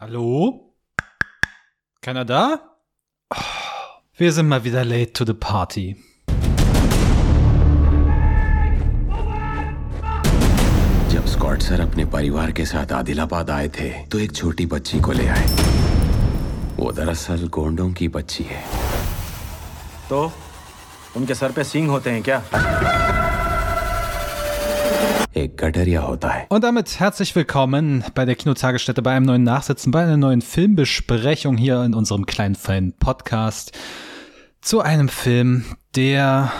Hallo? Keiner da? Wir sind mal wieder late to the party. जब Scott sir अपने परिवार के साथ आदिलाबाद आए थे तो एक छोटी बच्ची को ले आए वो दरअसल गोंडों की बच्ची है तो उनके सर पे सींग होते हैं क्या Und damit herzlich willkommen bei der Kinotagesstätte bei einem neuen Nachsitzen, bei einer neuen Filmbesprechung hier in unserem kleinen feinen Podcast zu einem Film, der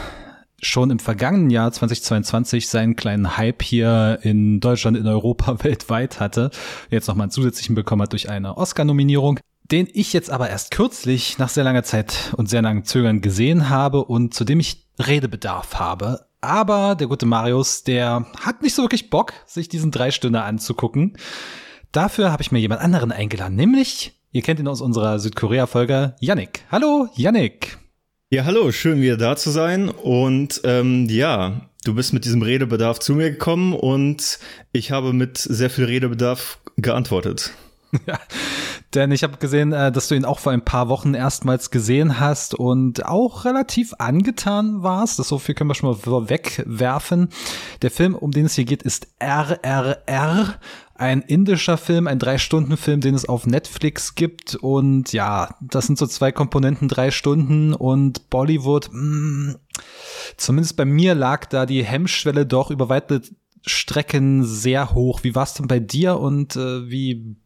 schon im vergangenen Jahr 2022 seinen kleinen Hype hier in Deutschland, in Europa, weltweit hatte, jetzt nochmal einen zusätzlichen bekommen hat durch eine Oscar-Nominierung, den ich jetzt aber erst kürzlich nach sehr langer Zeit und sehr langem Zögern gesehen habe und zu dem ich Redebedarf habe. Aber der gute Marius, der hat nicht so wirklich Bock, sich diesen drei Stunden anzugucken. Dafür habe ich mir jemand anderen eingeladen, nämlich, ihr kennt ihn aus unserer Südkorea-Folge, Yannick. Hallo, Yannick. Ja, hallo, schön wieder da zu sein. Und ähm, ja, du bist mit diesem Redebedarf zu mir gekommen und ich habe mit sehr viel Redebedarf geantwortet. Ja, denn ich habe gesehen, äh, dass du ihn auch vor ein paar Wochen erstmals gesehen hast und auch relativ angetan warst. Das so viel können wir schon mal wegwerfen. Der Film, um den es hier geht, ist RRR. Ein indischer Film, ein Drei-Stunden-Film, den es auf Netflix gibt. Und ja, das sind so zwei Komponenten, drei Stunden und Bollywood. Mh, mm, zumindest bei mir lag da die Hemmschwelle doch über weite Strecken sehr hoch. Wie war es denn bei dir und äh, wie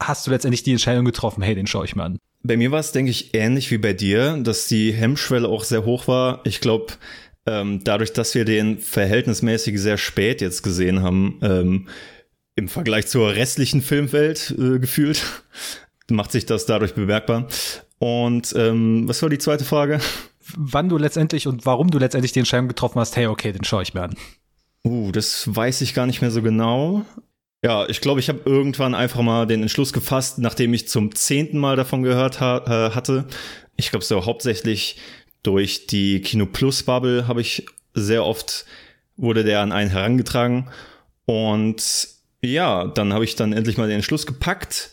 hast du letztendlich die Entscheidung getroffen, hey, den schaue ich mir an? Bei mir war es, denke ich, ähnlich wie bei dir, dass die Hemmschwelle auch sehr hoch war. Ich glaube, ähm, dadurch, dass wir den verhältnismäßig sehr spät jetzt gesehen haben, ähm, im Vergleich zur restlichen Filmwelt äh, gefühlt, macht sich das dadurch bemerkbar. Und ähm, was war die zweite Frage? Wann du letztendlich und warum du letztendlich die Entscheidung getroffen hast, hey, okay, den schaue ich mir an. Uh, das weiß ich gar nicht mehr so genau. Ja, ich glaube, ich habe irgendwann einfach mal den Entschluss gefasst, nachdem ich zum zehnten Mal davon gehört ha äh, hatte. Ich glaube, so hauptsächlich durch die Kino Plus Bubble habe ich sehr oft wurde der an einen herangetragen und ja, dann habe ich dann endlich mal den Entschluss gepackt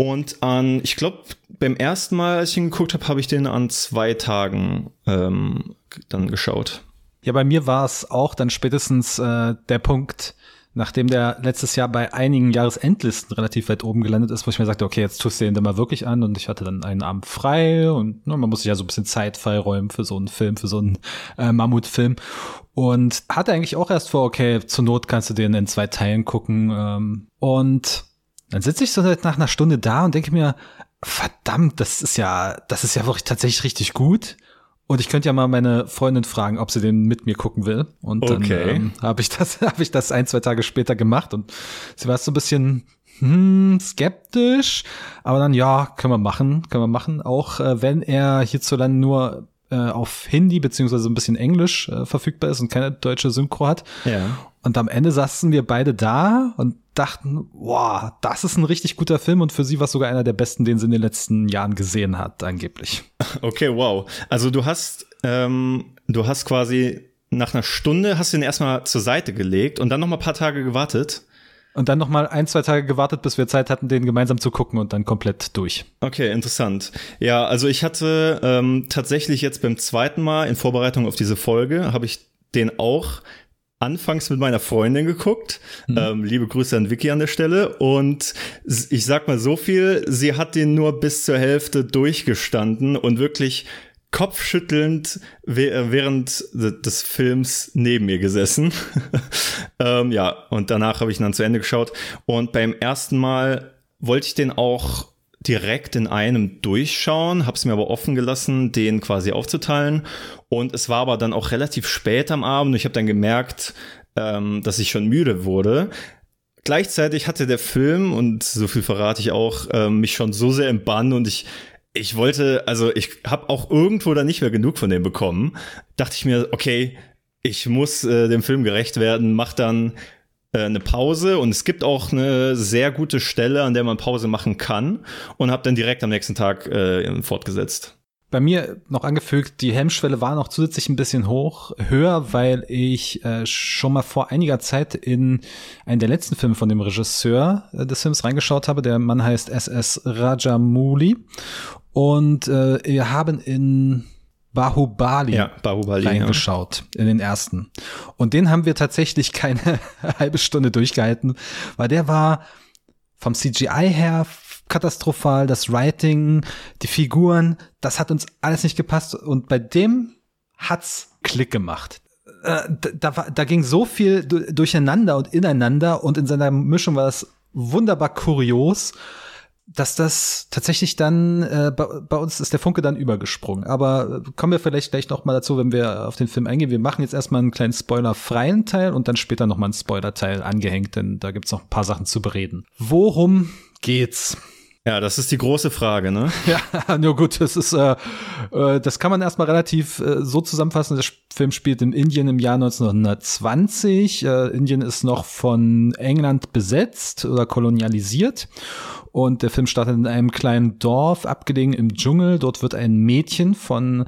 und an, ich glaube, beim ersten Mal, als ich ihn geguckt habe, habe ich den an zwei Tagen ähm, dann geschaut. Ja, bei mir war es auch dann spätestens äh, der Punkt, nachdem der letztes Jahr bei einigen Jahresendlisten relativ weit oben gelandet ist, wo ich mir sagte, okay, jetzt tust du den da mal wirklich an und ich hatte dann einen Abend frei und ne, man muss sich ja so ein bisschen Zeit freiräumen für so einen Film, für so einen äh, Mammutfilm und hatte eigentlich auch erst vor, okay, zur Not kannst du den in zwei Teilen gucken ähm, und dann sitze ich so nach einer Stunde da und denke mir, verdammt, das ist ja, das ist ja wirklich tatsächlich richtig gut. Und ich könnte ja mal meine Freundin fragen, ob sie den mit mir gucken will. Und dann okay. ähm, habe ich das, habe ich das ein, zwei Tage später gemacht und sie war so ein bisschen hm, skeptisch, aber dann ja, können wir machen, können wir machen. Auch äh, wenn er hierzulande nur auf Hindi beziehungsweise ein bisschen Englisch äh, verfügbar ist und keine deutsche Synchro hat. Ja. Und am Ende saßen wir beide da und dachten, wow, das ist ein richtig guter Film und für sie war es sogar einer der besten, den sie in den letzten Jahren gesehen hat, angeblich. Okay, wow. Also du hast, ähm, du hast quasi nach einer Stunde hast du ihn erstmal zur Seite gelegt und dann noch mal ein paar Tage gewartet. Und dann noch mal ein, zwei Tage gewartet, bis wir Zeit hatten, den gemeinsam zu gucken und dann komplett durch. Okay, interessant. Ja, also ich hatte ähm, tatsächlich jetzt beim zweiten Mal in Vorbereitung auf diese Folge, habe ich den auch anfangs mit meiner Freundin geguckt. Mhm. Ähm, liebe Grüße an Vicky an der Stelle. Und ich sag mal so viel, sie hat den nur bis zur Hälfte durchgestanden und wirklich kopfschüttelnd während des Films neben mir gesessen. ähm, ja, und danach habe ich ihn dann zu Ende geschaut. Und beim ersten Mal wollte ich den auch direkt in einem durchschauen, habe es mir aber offen gelassen, den quasi aufzuteilen. Und es war aber dann auch relativ spät am Abend. Ich habe dann gemerkt, ähm, dass ich schon müde wurde. Gleichzeitig hatte der Film, und so viel verrate ich auch, ähm, mich schon so sehr im Bann und ich, ich wollte, also ich habe auch irgendwo da nicht mehr genug von dem bekommen. Dachte ich mir, okay, ich muss äh, dem Film gerecht werden, mach dann äh, eine Pause und es gibt auch eine sehr gute Stelle, an der man Pause machen kann und habe dann direkt am nächsten Tag äh, fortgesetzt. Bei mir noch angefügt, die Hemmschwelle war noch zusätzlich ein bisschen hoch, höher, weil ich äh, schon mal vor einiger Zeit in einen der letzten Filme von dem Regisseur äh, des Films reingeschaut habe. Der Mann heißt SS Rajamouli. Und äh, wir haben in Bahubali, ja, Bahubali reingeschaut, ja. in den ersten. Und den haben wir tatsächlich keine halbe Stunde durchgehalten, weil der war vom CGI her katastrophal, das Writing, die Figuren, das hat uns alles nicht gepasst und bei dem hat's Klick gemacht. Äh, da, da, da ging so viel durcheinander und ineinander und in seiner Mischung war das wunderbar kurios, dass das tatsächlich dann äh, bei, bei uns ist der Funke dann übergesprungen. Aber kommen wir vielleicht gleich noch mal dazu, wenn wir auf den Film eingehen. Wir machen jetzt erstmal einen kleinen spoilerfreien Teil und dann später noch mal einen Spoiler-Teil angehängt, denn da gibt's noch ein paar Sachen zu bereden. Worum geht's? Ja, das ist die große Frage, ne? ja, nur gut, das ist, äh, äh, das kann man erstmal relativ äh, so zusammenfassen. Der Film spielt in Indien im Jahr 1920. Äh, Indien ist noch von England besetzt oder kolonialisiert. Und der Film startet in einem kleinen Dorf, abgelegen im Dschungel. Dort wird ein Mädchen von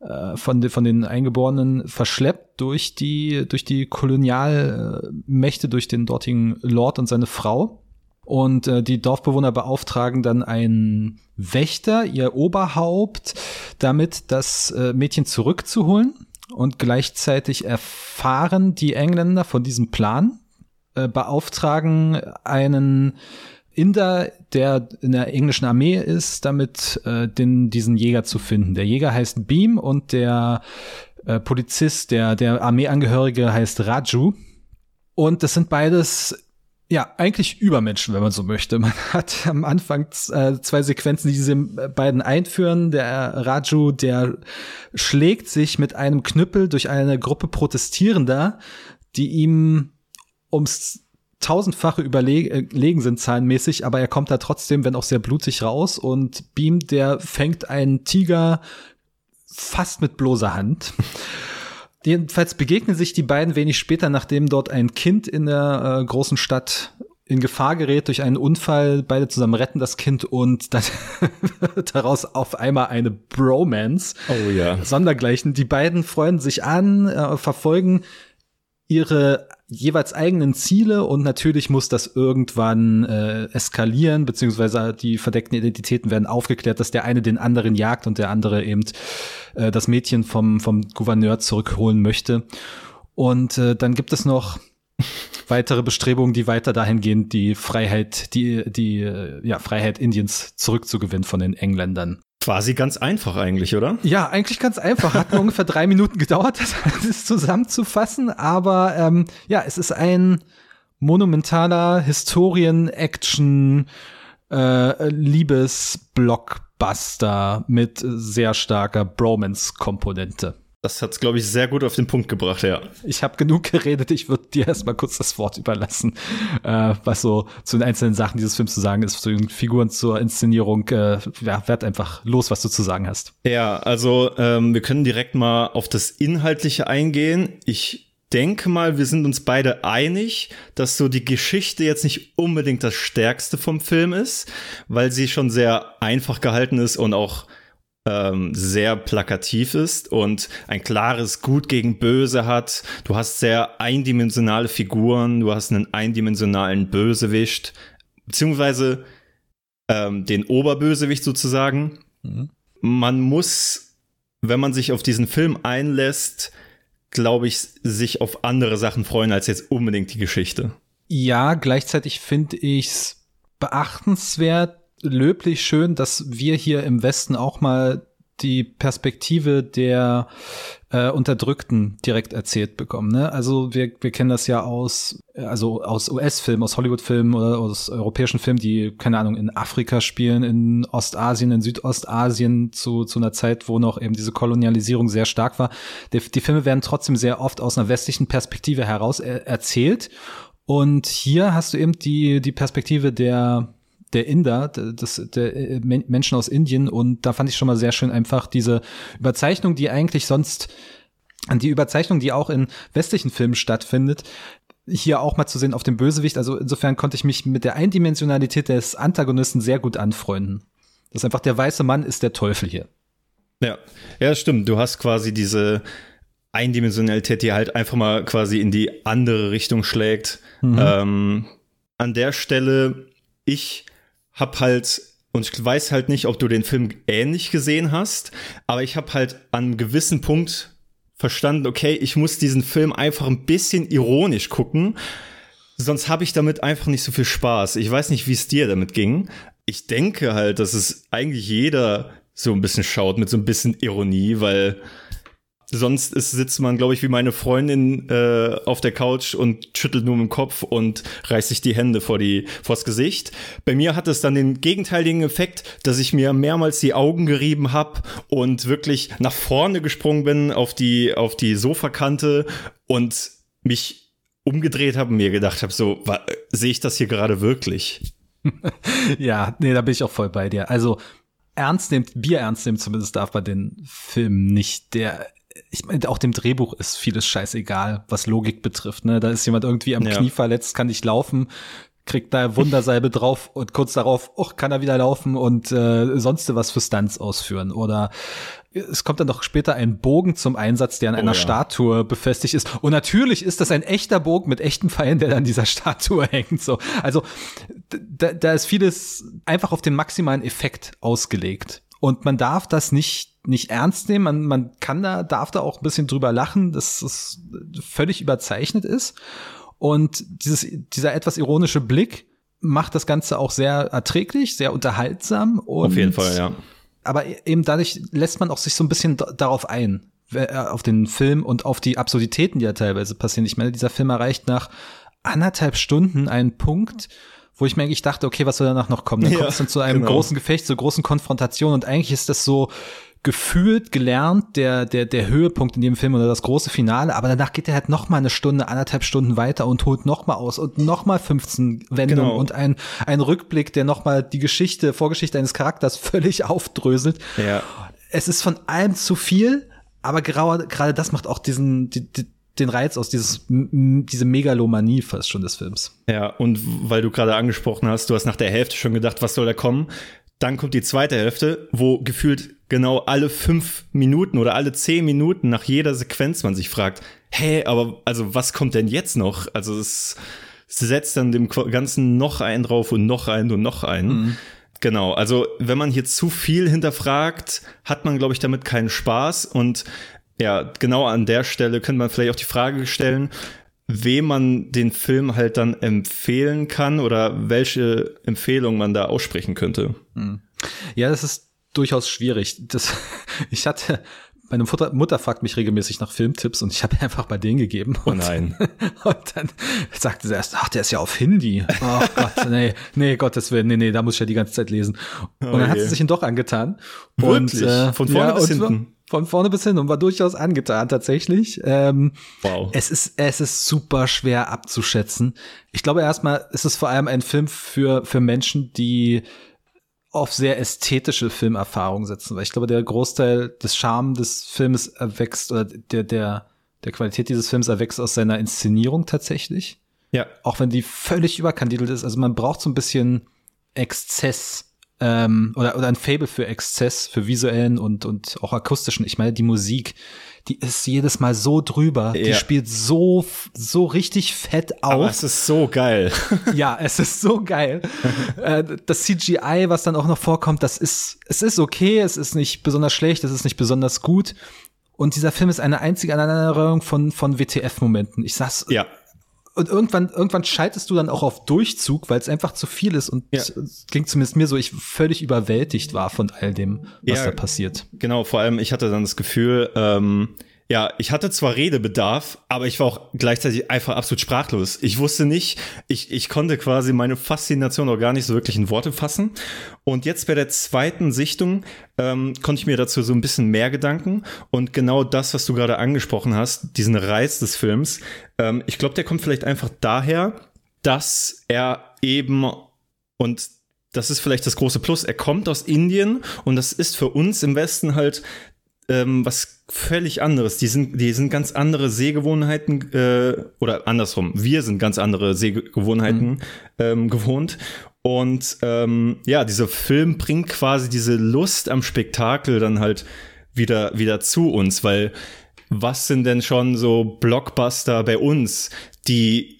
äh, von, de, von den Eingeborenen verschleppt durch die, durch die Kolonialmächte, durch den dortigen Lord und seine Frau. Und äh, die Dorfbewohner beauftragen dann einen Wächter, ihr Oberhaupt, damit das äh, Mädchen zurückzuholen. Und gleichzeitig erfahren die Engländer von diesem Plan, äh, beauftragen einen Inder, der in der englischen Armee ist, damit äh, den, diesen Jäger zu finden. Der Jäger heißt Beam und der äh, Polizist, der, der Armeeangehörige heißt Raju. Und das sind beides ja, eigentlich Übermenschen, wenn man so möchte. Man hat am Anfang äh, zwei Sequenzen, die diese beiden einführen. Der Raju, der schlägt sich mit einem Knüppel durch eine Gruppe Protestierender, die ihm ums tausendfache überlegen sind zahlenmäßig, aber er kommt da trotzdem, wenn auch sehr blutig raus und Beam, der fängt einen Tiger fast mit bloßer Hand. Jedenfalls begegnen sich die beiden wenig später, nachdem dort ein Kind in der äh, großen Stadt in Gefahr gerät durch einen Unfall. Beide zusammen retten das Kind und dann daraus auf einmal eine Bromance. Oh ja. Sondergleichen. Die beiden freuen sich an, äh, verfolgen ihre jeweils eigenen Ziele und natürlich muss das irgendwann äh, eskalieren, beziehungsweise die verdeckten Identitäten werden aufgeklärt, dass der eine den anderen jagt und der andere eben äh, das Mädchen vom, vom Gouverneur zurückholen möchte. Und äh, dann gibt es noch weitere Bestrebungen, die weiter dahin gehen, die Freiheit, die, die äh, ja, Freiheit Indiens zurückzugewinnen von den Engländern. Quasi ganz einfach eigentlich, oder? Ja, eigentlich ganz einfach. Hat nur ungefähr drei Minuten gedauert, das zusammenzufassen. Aber ähm, ja, es ist ein monumentaler Historien-Action- äh, Liebes-Blockbuster mit sehr starker Bromance-Komponente. Das hat's, glaube ich, sehr gut auf den Punkt gebracht, ja. Ich habe genug geredet, ich würde dir erstmal kurz das Wort überlassen, äh, was so zu den einzelnen Sachen dieses Films zu sagen ist, zu den Figuren zur Inszenierung. Äh, ja, werd einfach los, was du zu sagen hast. Ja, also ähm, wir können direkt mal auf das Inhaltliche eingehen. Ich denke mal, wir sind uns beide einig, dass so die Geschichte jetzt nicht unbedingt das Stärkste vom Film ist, weil sie schon sehr einfach gehalten ist und auch ähm, sehr plakativ ist und ein klares Gut gegen Böse hat. Du hast sehr eindimensionale Figuren, du hast einen eindimensionalen Bösewicht, beziehungsweise ähm, den Oberbösewicht sozusagen. Mhm. Man muss, wenn man sich auf diesen Film einlässt, glaube ich, sich auf andere Sachen freuen als jetzt unbedingt die Geschichte. Ja, gleichzeitig finde ich es beachtenswert, löblich schön, dass wir hier im Westen auch mal die Perspektive der äh, Unterdrückten direkt erzählt bekommen. Ne? Also wir, wir kennen das ja aus, also aus US-Filmen, aus Hollywood-Filmen oder aus europäischen Filmen, die, keine Ahnung, in Afrika spielen, in Ostasien, in Südostasien zu, zu einer Zeit, wo noch eben diese Kolonialisierung sehr stark war. Die, die Filme werden trotzdem sehr oft aus einer westlichen Perspektive heraus er erzählt. Und hier hast du eben die, die Perspektive der der Inder, das, der äh, Menschen aus Indien und da fand ich schon mal sehr schön einfach diese Überzeichnung, die eigentlich sonst die Überzeichnung, die auch in westlichen Filmen stattfindet, hier auch mal zu sehen auf dem Bösewicht. Also insofern konnte ich mich mit der Eindimensionalität des Antagonisten sehr gut anfreunden. Das ist einfach der weiße Mann ist der Teufel hier. Ja, ja, stimmt. Du hast quasi diese Eindimensionalität, die halt einfach mal quasi in die andere Richtung schlägt. Mhm. Ähm, an der Stelle, ich hab halt und ich weiß halt nicht, ob du den Film ähnlich gesehen hast, aber ich habe halt an einem gewissen Punkt verstanden, okay, ich muss diesen Film einfach ein bisschen ironisch gucken, sonst habe ich damit einfach nicht so viel Spaß. Ich weiß nicht, wie es dir damit ging. Ich denke halt, dass es eigentlich jeder so ein bisschen schaut mit so ein bisschen Ironie, weil sonst ist, sitzt man, glaube ich, wie meine Freundin äh, auf der Couch und schüttelt nur mit dem Kopf und reißt sich die Hände vor die vors Gesicht. Bei mir hat es dann den gegenteiligen Effekt, dass ich mir mehrmals die Augen gerieben habe und wirklich nach vorne gesprungen bin auf die auf die Sofakante und mich umgedreht habe und mir gedacht habe, so sehe ich das hier gerade wirklich? ja, nee, da bin ich auch voll bei dir. Also ernst nimmt, Bier ernst nimmt zumindest darf man den Film nicht. Der ich meine, auch dem Drehbuch ist vieles scheißegal, was Logik betrifft. Ne? Da ist jemand irgendwie am ja. Knie verletzt, kann nicht laufen, kriegt da Wundersalbe drauf und kurz darauf, oh, kann er wieder laufen und äh, sonst was für Stunts ausführen. Oder es kommt dann doch später ein Bogen zum Einsatz, der an oh, einer ja. Statue befestigt ist. Und natürlich ist das ein echter Bogen mit echten Pfeilen, der an dieser Statue hängt. So, also da, da ist vieles einfach auf den maximalen Effekt ausgelegt. Und man darf das nicht nicht ernst nehmen. Man, man kann da, darf da auch ein bisschen drüber lachen, dass es völlig überzeichnet ist. Und dieses, dieser etwas ironische Blick macht das Ganze auch sehr erträglich, sehr unterhaltsam. Auf jeden Fall, ja. Aber eben dadurch lässt man auch sich so ein bisschen darauf ein, äh, auf den Film und auf die Absurditäten, die ja teilweise passieren. Ich meine, dieser Film erreicht nach anderthalb Stunden einen Punkt, wo ich mir eigentlich dachte, okay, was soll danach noch kommen? Dann ja, kommt es dann zu einem genau. großen Gefecht, zur großen Konfrontation und eigentlich ist das so gefühlt gelernt, der, der, der Höhepunkt in dem Film oder das große Finale, aber danach geht er halt noch mal eine Stunde, anderthalb Stunden weiter und holt noch mal aus und noch mal 15 Wendungen genau. und ein, ein Rückblick, der noch mal die Geschichte, Vorgeschichte eines Charakters völlig aufdröselt. Ja. Es ist von allem zu viel, aber gerade, gerade das macht auch diesen, die, die, den Reiz aus, dieses, diese Megalomanie fast schon des Films. Ja, und weil du gerade angesprochen hast, du hast nach der Hälfte schon gedacht, was soll da kommen? Dann kommt die zweite Hälfte, wo gefühlt genau alle fünf Minuten oder alle zehn Minuten nach jeder Sequenz man sich fragt, hä, aber also was kommt denn jetzt noch? Also es setzt dann dem Ganzen noch einen drauf und noch einen und noch einen. Mhm. Genau, also wenn man hier zu viel hinterfragt, hat man, glaube ich, damit keinen Spaß. Und ja, genau an der Stelle könnte man vielleicht auch die Frage stellen, wem man den Film halt dann empfehlen kann oder welche Empfehlung man da aussprechen könnte. Hm. Ja, das ist durchaus schwierig. Das, ich hatte, meine Mutter, Mutter fragt mich regelmäßig nach Filmtipps und ich habe einfach bei denen gegeben. Oh nein. Und dann sagte sie erst, ach, der ist ja auf Hindi. Oh Gott, nee, nee, Gottes Willen, nee, nee, da muss ich ja die ganze Zeit lesen. Und dann hat sie sich ihn doch angetan. Wirklich? Und, äh, Von vorne ja, bis hinten? Von vorne bis hin und war durchaus angetan tatsächlich. Ähm, wow. Es ist es ist super schwer abzuschätzen. Ich glaube erstmal ist es vor allem ein Film für für Menschen, die auf sehr ästhetische Filmerfahrungen setzen, weil ich glaube, der Großteil des Charme des Films erwächst oder der der der Qualität dieses Films erwächst aus seiner Inszenierung tatsächlich. Ja. Auch wenn die völlig überkandidelt ist. Also man braucht so ein bisschen Exzess ähm, oder, oder ein Fable für Exzess, für visuellen und, und auch akustischen. Ich meine, die Musik, die ist jedes Mal so drüber. Ja. Die spielt so, so richtig fett auf. Aber es ist so geil. ja, es ist so geil. Äh, das CGI, was dann auch noch vorkommt, das ist, es ist okay, es ist nicht besonders schlecht, es ist nicht besonders gut. Und dieser Film ist eine einzige Aneinanderreihung von, von WTF-Momenten. Ich sag's ja und irgendwann, irgendwann schaltest du dann auch auf Durchzug, weil es einfach zu viel ist. Und ja. es ging zumindest mir so, ich völlig überwältigt war von all dem, was ja, da passiert. Genau, vor allem, ich hatte dann das Gefühl, ähm, ja, ich hatte zwar Redebedarf, aber ich war auch gleichzeitig einfach absolut sprachlos. Ich wusste nicht, ich, ich konnte quasi meine Faszination auch gar nicht so wirklich in Worte fassen. Und jetzt bei der zweiten Sichtung ähm, konnte ich mir dazu so ein bisschen mehr Gedanken. Und genau das, was du gerade angesprochen hast, diesen Reiz des Films, ähm, ich glaube, der kommt vielleicht einfach daher, dass er eben und das ist vielleicht das große Plus. Er kommt aus Indien und das ist für uns im Westen halt ähm, was völlig anderes. Die sind, die sind ganz andere Sehgewohnheiten äh, oder andersrum. Wir sind ganz andere Sehgewohnheiten mhm. ähm, gewohnt. Und ähm, ja, dieser Film bringt quasi diese Lust am Spektakel dann halt wieder, wieder zu uns, weil was sind denn schon so Blockbuster bei uns, die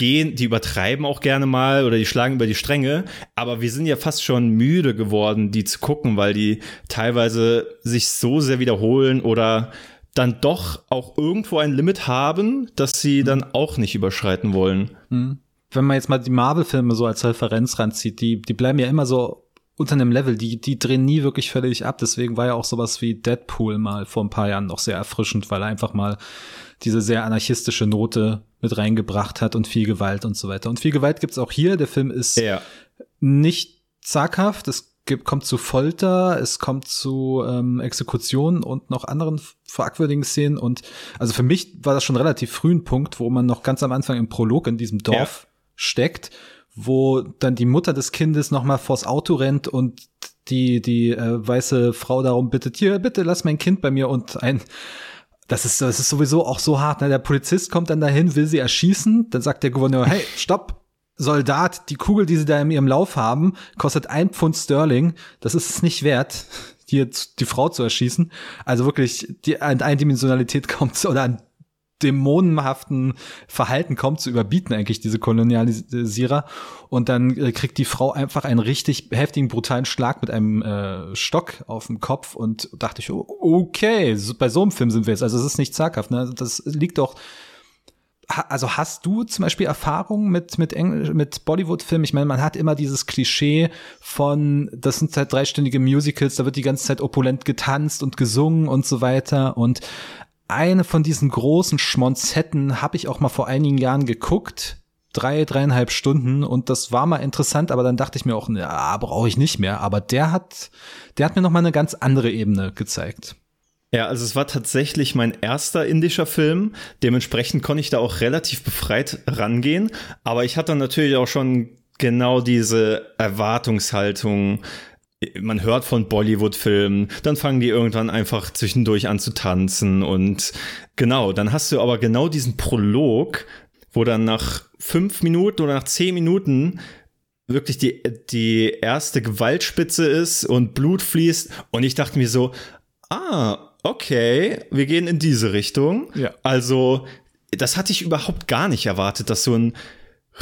gehen, die übertreiben auch gerne mal oder die schlagen über die Stränge, aber wir sind ja fast schon müde geworden, die zu gucken, weil die teilweise sich so sehr wiederholen oder dann doch auch irgendwo ein Limit haben, dass sie dann auch nicht überschreiten wollen. Mhm. Wenn man jetzt mal die Marvel-Filme so als Referenz ranzieht, die, die bleiben ja immer so unter einem Level, die, die drehen nie wirklich völlig ab. Deswegen war ja auch sowas wie Deadpool mal vor ein paar Jahren noch sehr erfrischend, weil er einfach mal diese sehr anarchistische Note mit reingebracht hat und viel Gewalt und so weiter. Und viel Gewalt gibt's auch hier. Der Film ist Ja. nicht zaghaft. Es gibt, kommt zu Folter, es kommt zu ähm, Exekutionen und noch anderen fragwürdigen Szenen. Und also für mich war das schon relativ früh ein Punkt, wo man noch ganz am Anfang im Prolog in diesem Dorf steckt, wo dann die Mutter des Kindes noch mal vors Auto rennt und die die äh, weiße Frau darum bittet, hier bitte lass mein Kind bei mir und ein das ist, das ist sowieso auch so hart. Ne? Der Polizist kommt dann dahin, will sie erschießen. Dann sagt der Gouverneur, hey, stopp, Soldat, die Kugel, die sie da in ihrem Lauf haben, kostet ein Pfund Sterling. Das ist es nicht wert, hier die Frau zu erschießen. Also wirklich, die Eindimensionalität kommt oder an dämonenhaften Verhalten kommt zu überbieten eigentlich diese Kolonialisierer und dann äh, kriegt die Frau einfach einen richtig heftigen brutalen Schlag mit einem äh, Stock auf dem Kopf und dachte ich oh, okay so, bei so einem Film sind wir jetzt also es ist nicht zaghaft ne das liegt doch also hast du zum Beispiel Erfahrungen mit mit Engl mit Bollywood-Filmen? Ich meine, man hat immer dieses Klischee von, das sind halt dreistündige Musicals, da wird die ganze Zeit opulent getanzt und gesungen und so weiter. Und eine von diesen großen Schmonzetten habe ich auch mal vor einigen Jahren geguckt. Drei, dreieinhalb Stunden und das war mal interessant, aber dann dachte ich mir auch, ja, brauche ich nicht mehr. Aber der hat, der hat mir noch mal eine ganz andere Ebene gezeigt. Ja, also es war tatsächlich mein erster indischer Film. Dementsprechend konnte ich da auch relativ befreit rangehen. Aber ich hatte natürlich auch schon genau diese Erwartungshaltung. Man hört von Bollywood-Filmen, dann fangen die irgendwann einfach zwischendurch an zu tanzen. Und genau, dann hast du aber genau diesen Prolog, wo dann nach fünf Minuten oder nach zehn Minuten wirklich die, die erste Gewaltspitze ist und Blut fließt. Und ich dachte mir so, ah, okay, wir gehen in diese Richtung. Ja. Also, das hatte ich überhaupt gar nicht erwartet, dass so ein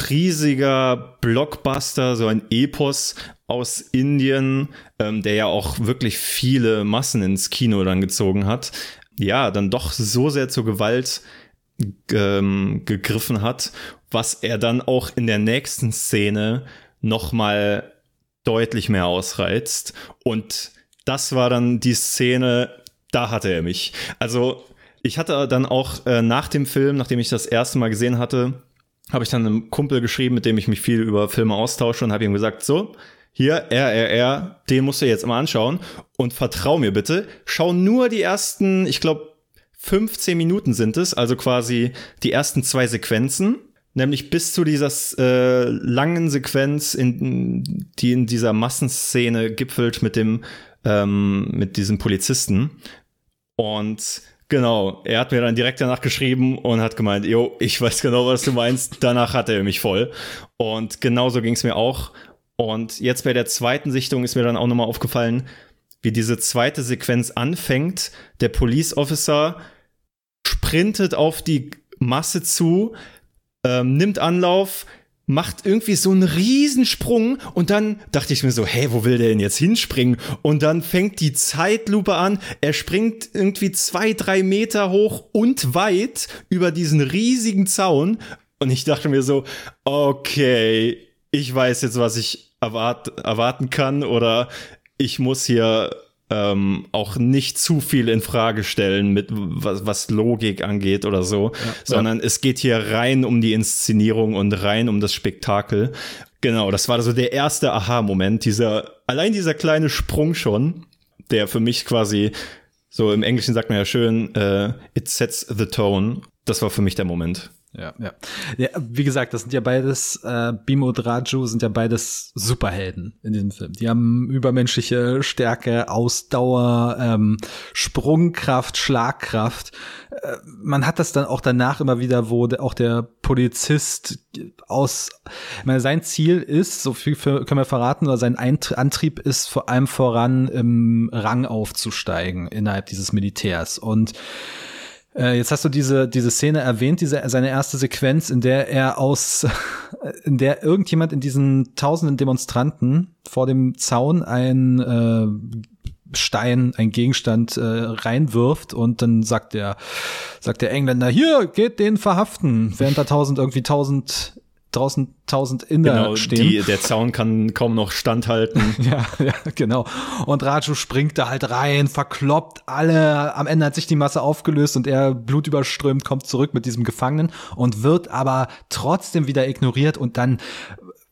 riesiger Blockbuster, so ein Epos aus Indien, ähm, der ja auch wirklich viele Massen ins Kino dann gezogen hat, ja, dann doch so sehr zur Gewalt ähm, gegriffen hat, was er dann auch in der nächsten Szene noch mal deutlich mehr ausreizt. Und das war dann die Szene, da hatte er mich. Also ich hatte dann auch äh, nach dem Film, nachdem ich das erste Mal gesehen hatte, habe ich dann einem Kumpel geschrieben, mit dem ich mich viel über Filme austausche und habe ihm gesagt, so, hier, RRR, den musst du jetzt mal anschauen und vertrau mir bitte, schau nur die ersten, ich glaube, 15 Minuten sind es, also quasi die ersten zwei Sequenzen, nämlich bis zu dieser äh, langen Sequenz, in, die in dieser Massenszene gipfelt mit dem ähm, mit diesem Polizisten. Und genau, er hat mir dann direkt danach geschrieben und hat gemeint, jo, ich weiß genau, was du meinst. Danach hat er mich voll. Und genauso ging es mir auch. Und jetzt bei der zweiten Sichtung ist mir dann auch nochmal aufgefallen, wie diese zweite Sequenz anfängt. Der Police Officer sprintet auf die Masse zu, ähm, nimmt Anlauf, macht irgendwie so einen Riesensprung und dann dachte ich mir so, hey, wo will der denn jetzt hinspringen? Und dann fängt die Zeitlupe an, er springt irgendwie zwei, drei Meter hoch und weit über diesen riesigen Zaun und ich dachte mir so, okay, ich weiß jetzt, was ich erwart erwarten kann oder ich muss hier ähm, auch nicht zu viel in Frage stellen mit was, was Logik angeht oder so, ja, sondern ja. es geht hier rein um die Inszenierung und rein um das Spektakel. Genau, das war so der erste Aha-Moment, dieser, allein dieser kleine Sprung schon, der für mich quasi, so im Englischen sagt man ja schön, äh, it sets the tone. Das war für mich der Moment. Ja, ja, ja. Wie gesagt, das sind ja beides, äh, Bimo und Raju sind ja beides Superhelden in diesem Film. Die haben übermenschliche Stärke, Ausdauer, ähm, Sprungkraft, Schlagkraft. Äh, man hat das dann auch danach immer wieder, wo auch der Polizist aus, ich meine, sein Ziel ist, so viel für, können wir verraten, oder sein Antrieb ist vor allem voran im Rang aufzusteigen innerhalb dieses Militärs. Und äh, jetzt hast du diese, diese Szene erwähnt, diese, seine erste Sequenz, in der er aus, in der irgendjemand in diesen tausenden Demonstranten vor dem Zaun ein äh, Stein, ein Gegenstand äh, reinwirft und dann sagt der, sagt der Engländer, hier, geht den verhaften, während da tausend, irgendwie tausend draußen tausend Inder genau, stehen. Die, der Zaun kann kaum noch standhalten. ja, ja, genau. Und Raju springt da halt rein, verkloppt alle. Am Ende hat sich die Masse aufgelöst und er blutüberströmt kommt zurück mit diesem Gefangenen und wird aber trotzdem wieder ignoriert und dann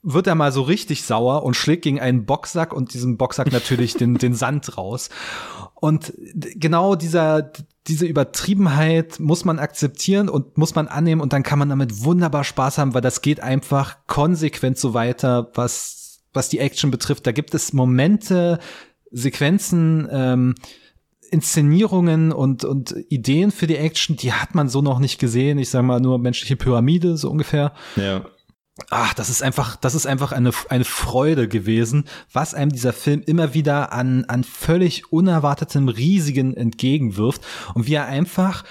wird er mal so richtig sauer und schlägt gegen einen Boxsack und diesem Boxsack natürlich den, den Sand raus. Und genau dieser, diese Übertriebenheit muss man akzeptieren und muss man annehmen und dann kann man damit wunderbar Spaß haben, weil das geht einfach konsequent so weiter, was, was die Action betrifft. Da gibt es Momente, Sequenzen, ähm, Inszenierungen und, und Ideen für die Action, die hat man so noch nicht gesehen. Ich sage mal nur menschliche Pyramide, so ungefähr. Ja. Ach, das ist einfach, das ist einfach eine, eine Freude gewesen, was einem dieser Film immer wieder an, an völlig unerwartetem Riesigen entgegenwirft und wie er einfach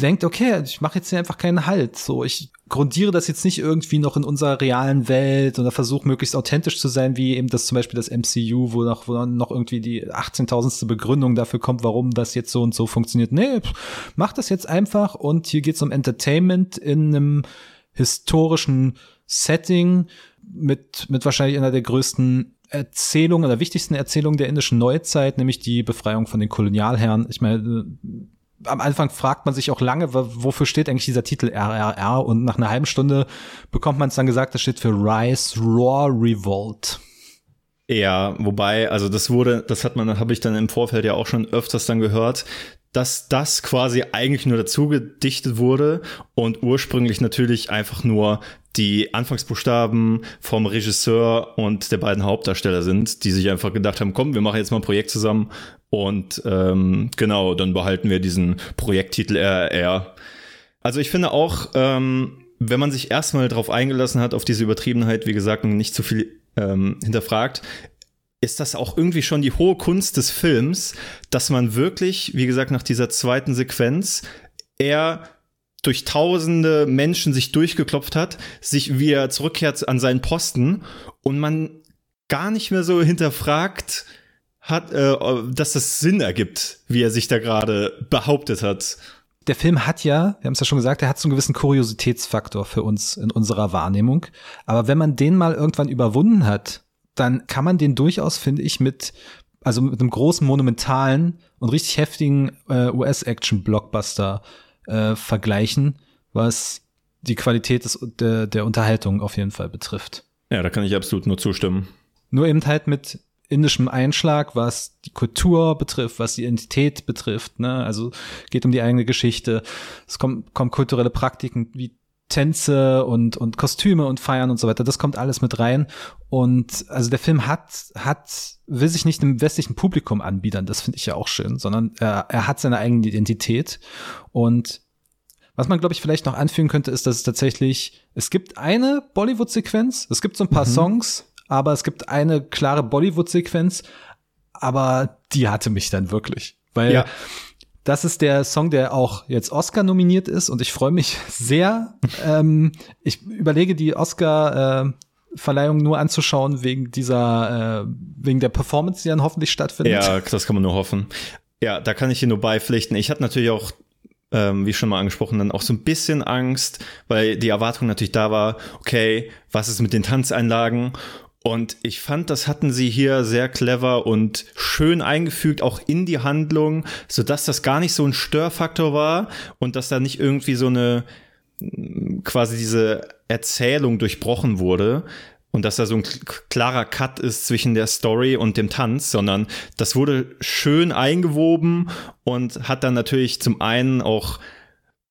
denkt, okay, ich mache jetzt hier einfach keinen Halt. So, ich grundiere das jetzt nicht irgendwie noch in unserer realen Welt oder versuche möglichst authentisch zu sein, wie eben das zum Beispiel das MCU, wo noch, wo noch irgendwie die 18.000. Begründung dafür kommt, warum das jetzt so und so funktioniert. Nee, mach das jetzt einfach und hier geht's um Entertainment in einem historischen Setting mit, mit wahrscheinlich einer der größten Erzählungen oder wichtigsten Erzählungen der indischen Neuzeit, nämlich die Befreiung von den Kolonialherren. Ich meine, äh, am Anfang fragt man sich auch lange, wofür steht eigentlich dieser Titel RRR und nach einer halben Stunde bekommt man es dann gesagt, das steht für Rise Roar Revolt. Ja, wobei, also das wurde, das hat man, habe ich dann im Vorfeld ja auch schon öfters dann gehört, dass das quasi eigentlich nur dazu gedichtet wurde und ursprünglich natürlich einfach nur die Anfangsbuchstaben vom Regisseur und der beiden Hauptdarsteller sind, die sich einfach gedacht haben, komm, wir machen jetzt mal ein Projekt zusammen und ähm, genau, dann behalten wir diesen Projekttitel RR. Also ich finde auch, ähm, wenn man sich erstmal darauf eingelassen hat, auf diese Übertriebenheit, wie gesagt, nicht zu viel ähm, hinterfragt, ist das auch irgendwie schon die hohe Kunst des Films, dass man wirklich, wie gesagt, nach dieser zweiten Sequenz eher durch tausende Menschen sich durchgeklopft hat, sich wieder zurückkehrt an seinen Posten und man gar nicht mehr so hinterfragt hat, äh, dass das Sinn ergibt, wie er sich da gerade behauptet hat. Der Film hat ja, wir haben es ja schon gesagt, er hat so einen gewissen Kuriositätsfaktor für uns in unserer Wahrnehmung. Aber wenn man den mal irgendwann überwunden hat, dann kann man den durchaus, finde ich, mit, also mit einem großen, monumentalen und richtig heftigen äh, US-Action-Blockbuster äh, vergleichen, was die Qualität des, der, der Unterhaltung auf jeden Fall betrifft. Ja, da kann ich absolut nur zustimmen. Nur eben halt mit indischem Einschlag, was die Kultur betrifft, was die Identität betrifft. Ne? Also geht um die eigene Geschichte. Es kommen, kommen kulturelle Praktiken wie Tänze und, und Kostüme und Feiern und so weiter. Das kommt alles mit rein. Und also der Film hat, hat, will sich nicht dem westlichen Publikum anbiedern, das finde ich ja auch schön, sondern er, er hat seine eigene Identität. Und was man, glaube ich, vielleicht noch anfügen könnte, ist, dass es tatsächlich, es gibt eine Bollywood-Sequenz, es gibt so ein paar mhm. Songs, aber es gibt eine klare Bollywood-Sequenz, aber die hatte mich dann wirklich. Weil ja. Das ist der Song, der auch jetzt Oscar nominiert ist und ich freue mich sehr. ähm, ich überlege die Oscar äh, Verleihung nur anzuschauen wegen dieser, äh, wegen der Performance, die dann hoffentlich stattfindet. Ja, das kann man nur hoffen. Ja, da kann ich hier nur beipflichten. Ich hatte natürlich auch ähm, wie schon mal angesprochen, dann auch so ein bisschen Angst, weil die Erwartung natürlich da war, okay, was ist mit den Tanzeinlagen? Und ich fand, das hatten sie hier sehr clever und schön eingefügt, auch in die Handlung, sodass das gar nicht so ein Störfaktor war und dass da nicht irgendwie so eine quasi diese Erzählung durchbrochen wurde und dass da so ein klarer Cut ist zwischen der Story und dem Tanz, sondern das wurde schön eingewoben und hat dann natürlich zum einen auch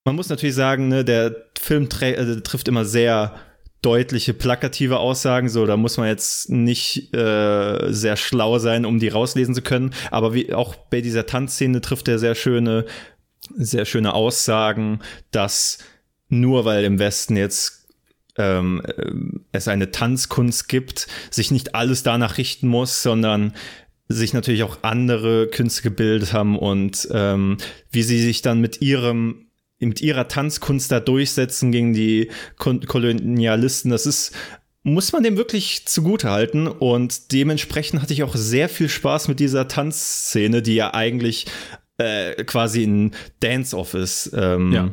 man muss natürlich sagen, ne, der Film äh, trifft immer sehr deutliche, plakative Aussagen, so, da muss man jetzt nicht äh, sehr schlau sein, um die rauslesen zu können. Aber wie auch bei dieser Tanzszene trifft er sehr schöne, sehr schöne Aussagen, dass nur weil im Westen jetzt ähm, äh, es eine Tanzkunst gibt, sich nicht alles danach richten muss, sondern sich natürlich auch andere Künste gebildet haben und ähm, wie sie sich dann mit ihrem mit ihrer Tanzkunst da durchsetzen gegen die Kolonialisten. Das ist muss man dem wirklich zugute halten und dementsprechend hatte ich auch sehr viel Spaß mit dieser Tanzszene, die ja eigentlich äh, quasi ein Dance-Off ist. Ähm, ja.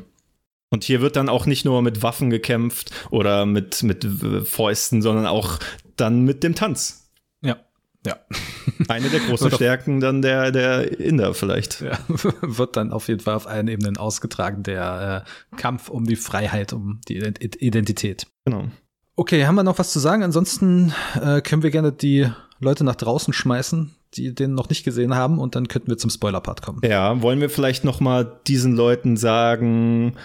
Und hier wird dann auch nicht nur mit Waffen gekämpft oder mit, mit Fäusten, sondern auch dann mit dem Tanz. Ja. Eine der großen Stärken dann der, der Inder vielleicht. Ja, wird dann auf jeden Fall auf allen Ebenen ausgetragen, der äh, Kampf um die Freiheit, um die Identität. Genau. Okay, haben wir noch was zu sagen? Ansonsten äh, können wir gerne die Leute nach draußen schmeißen, die den noch nicht gesehen haben, und dann könnten wir zum Spoiler-Part kommen. Ja, wollen wir vielleicht noch mal diesen Leuten sagen,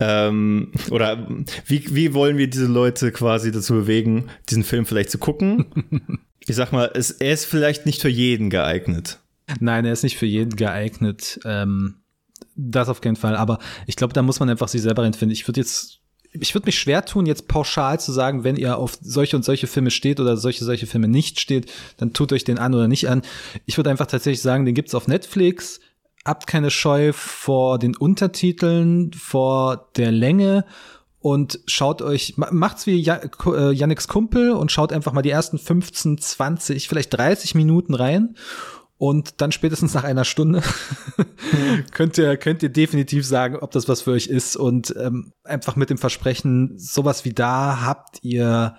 ähm, oder wie, wie wollen wir diese Leute quasi dazu bewegen, diesen Film vielleicht zu gucken? ich sag mal, es, er ist vielleicht nicht für jeden geeignet. Nein, er ist nicht für jeden geeignet. Ähm, das auf keinen Fall. Aber ich glaube, da muss man einfach sich selber reinfinden. Ich würde jetzt, ich würde mich schwer tun, jetzt pauschal zu sagen, wenn ihr auf solche und solche Filme steht oder solche, solche Filme nicht steht, dann tut euch den an oder nicht an. Ich würde einfach tatsächlich sagen, den gibt's auf Netflix. Habt keine Scheu vor den Untertiteln, vor der Länge und schaut euch, macht's wie äh, Yannicks Kumpel und schaut einfach mal die ersten 15, 20, vielleicht 30 Minuten rein und dann spätestens nach einer Stunde könnt ihr könnt ihr definitiv sagen, ob das was für euch ist und ähm, einfach mit dem Versprechen, sowas wie da habt ihr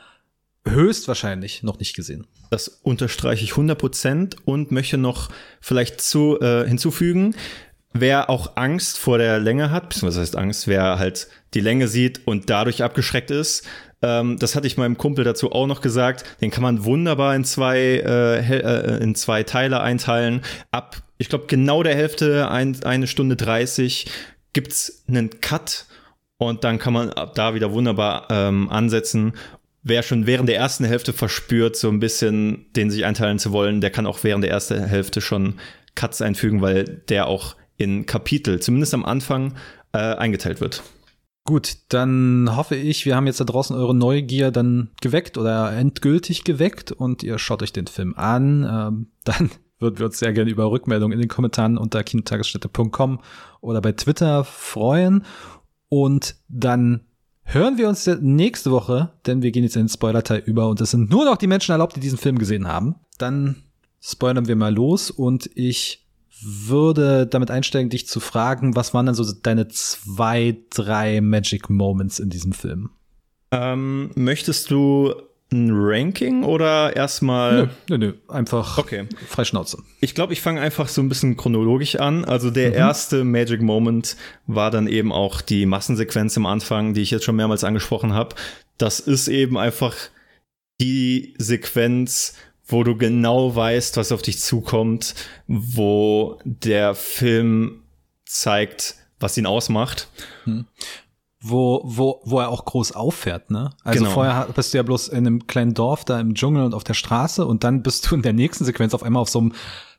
höchstwahrscheinlich noch nicht gesehen. Das unterstreiche ich 100 Prozent und möchte noch vielleicht zu äh, hinzufügen, wer auch Angst vor der Länge hat, beziehungsweise heißt Angst, wer halt die Länge sieht und dadurch abgeschreckt ist, ähm, das hatte ich meinem Kumpel dazu auch noch gesagt, den kann man wunderbar in zwei, äh, äh, in zwei Teile einteilen. Ab, ich glaube, genau der Hälfte, ein, eine Stunde 30, gibt's einen Cut und dann kann man ab da wieder wunderbar ähm, ansetzen wer schon während der ersten Hälfte verspürt, so ein bisschen den sich einteilen zu wollen, der kann auch während der ersten Hälfte schon Cuts einfügen, weil der auch in Kapitel, zumindest am Anfang, äh, eingeteilt wird. Gut, dann hoffe ich, wir haben jetzt da draußen eure Neugier dann geweckt oder endgültig geweckt und ihr schaut euch den Film an. Ähm, dann würden wir uns sehr gerne über Rückmeldungen in den Kommentaren unter kinotagesstätte.com oder bei Twitter freuen. Und dann hören wir uns nächste Woche, denn wir gehen jetzt in den Spoiler-Teil über und es sind nur noch die Menschen erlaubt, die diesen Film gesehen haben. Dann spoilern wir mal los und ich würde damit einsteigen, dich zu fragen, was waren denn so deine zwei, drei Magic Moments in diesem Film? Ähm, möchtest du ein Ranking oder erstmal? Nö, nö, nö. einfach okay. Freischnauze. Ich glaube, ich fange einfach so ein bisschen chronologisch an. Also der mhm. erste Magic Moment war dann eben auch die Massensequenz am Anfang, die ich jetzt schon mehrmals angesprochen habe. Das ist eben einfach die Sequenz, wo du genau weißt, was auf dich zukommt, wo der Film zeigt, was ihn ausmacht. Hm. Wo, wo, wo er auch groß auffährt, ne? Also genau. vorher bist du ja bloß in einem kleinen Dorf da im Dschungel und auf der Straße und dann bist du in der nächsten Sequenz auf einmal auf so einem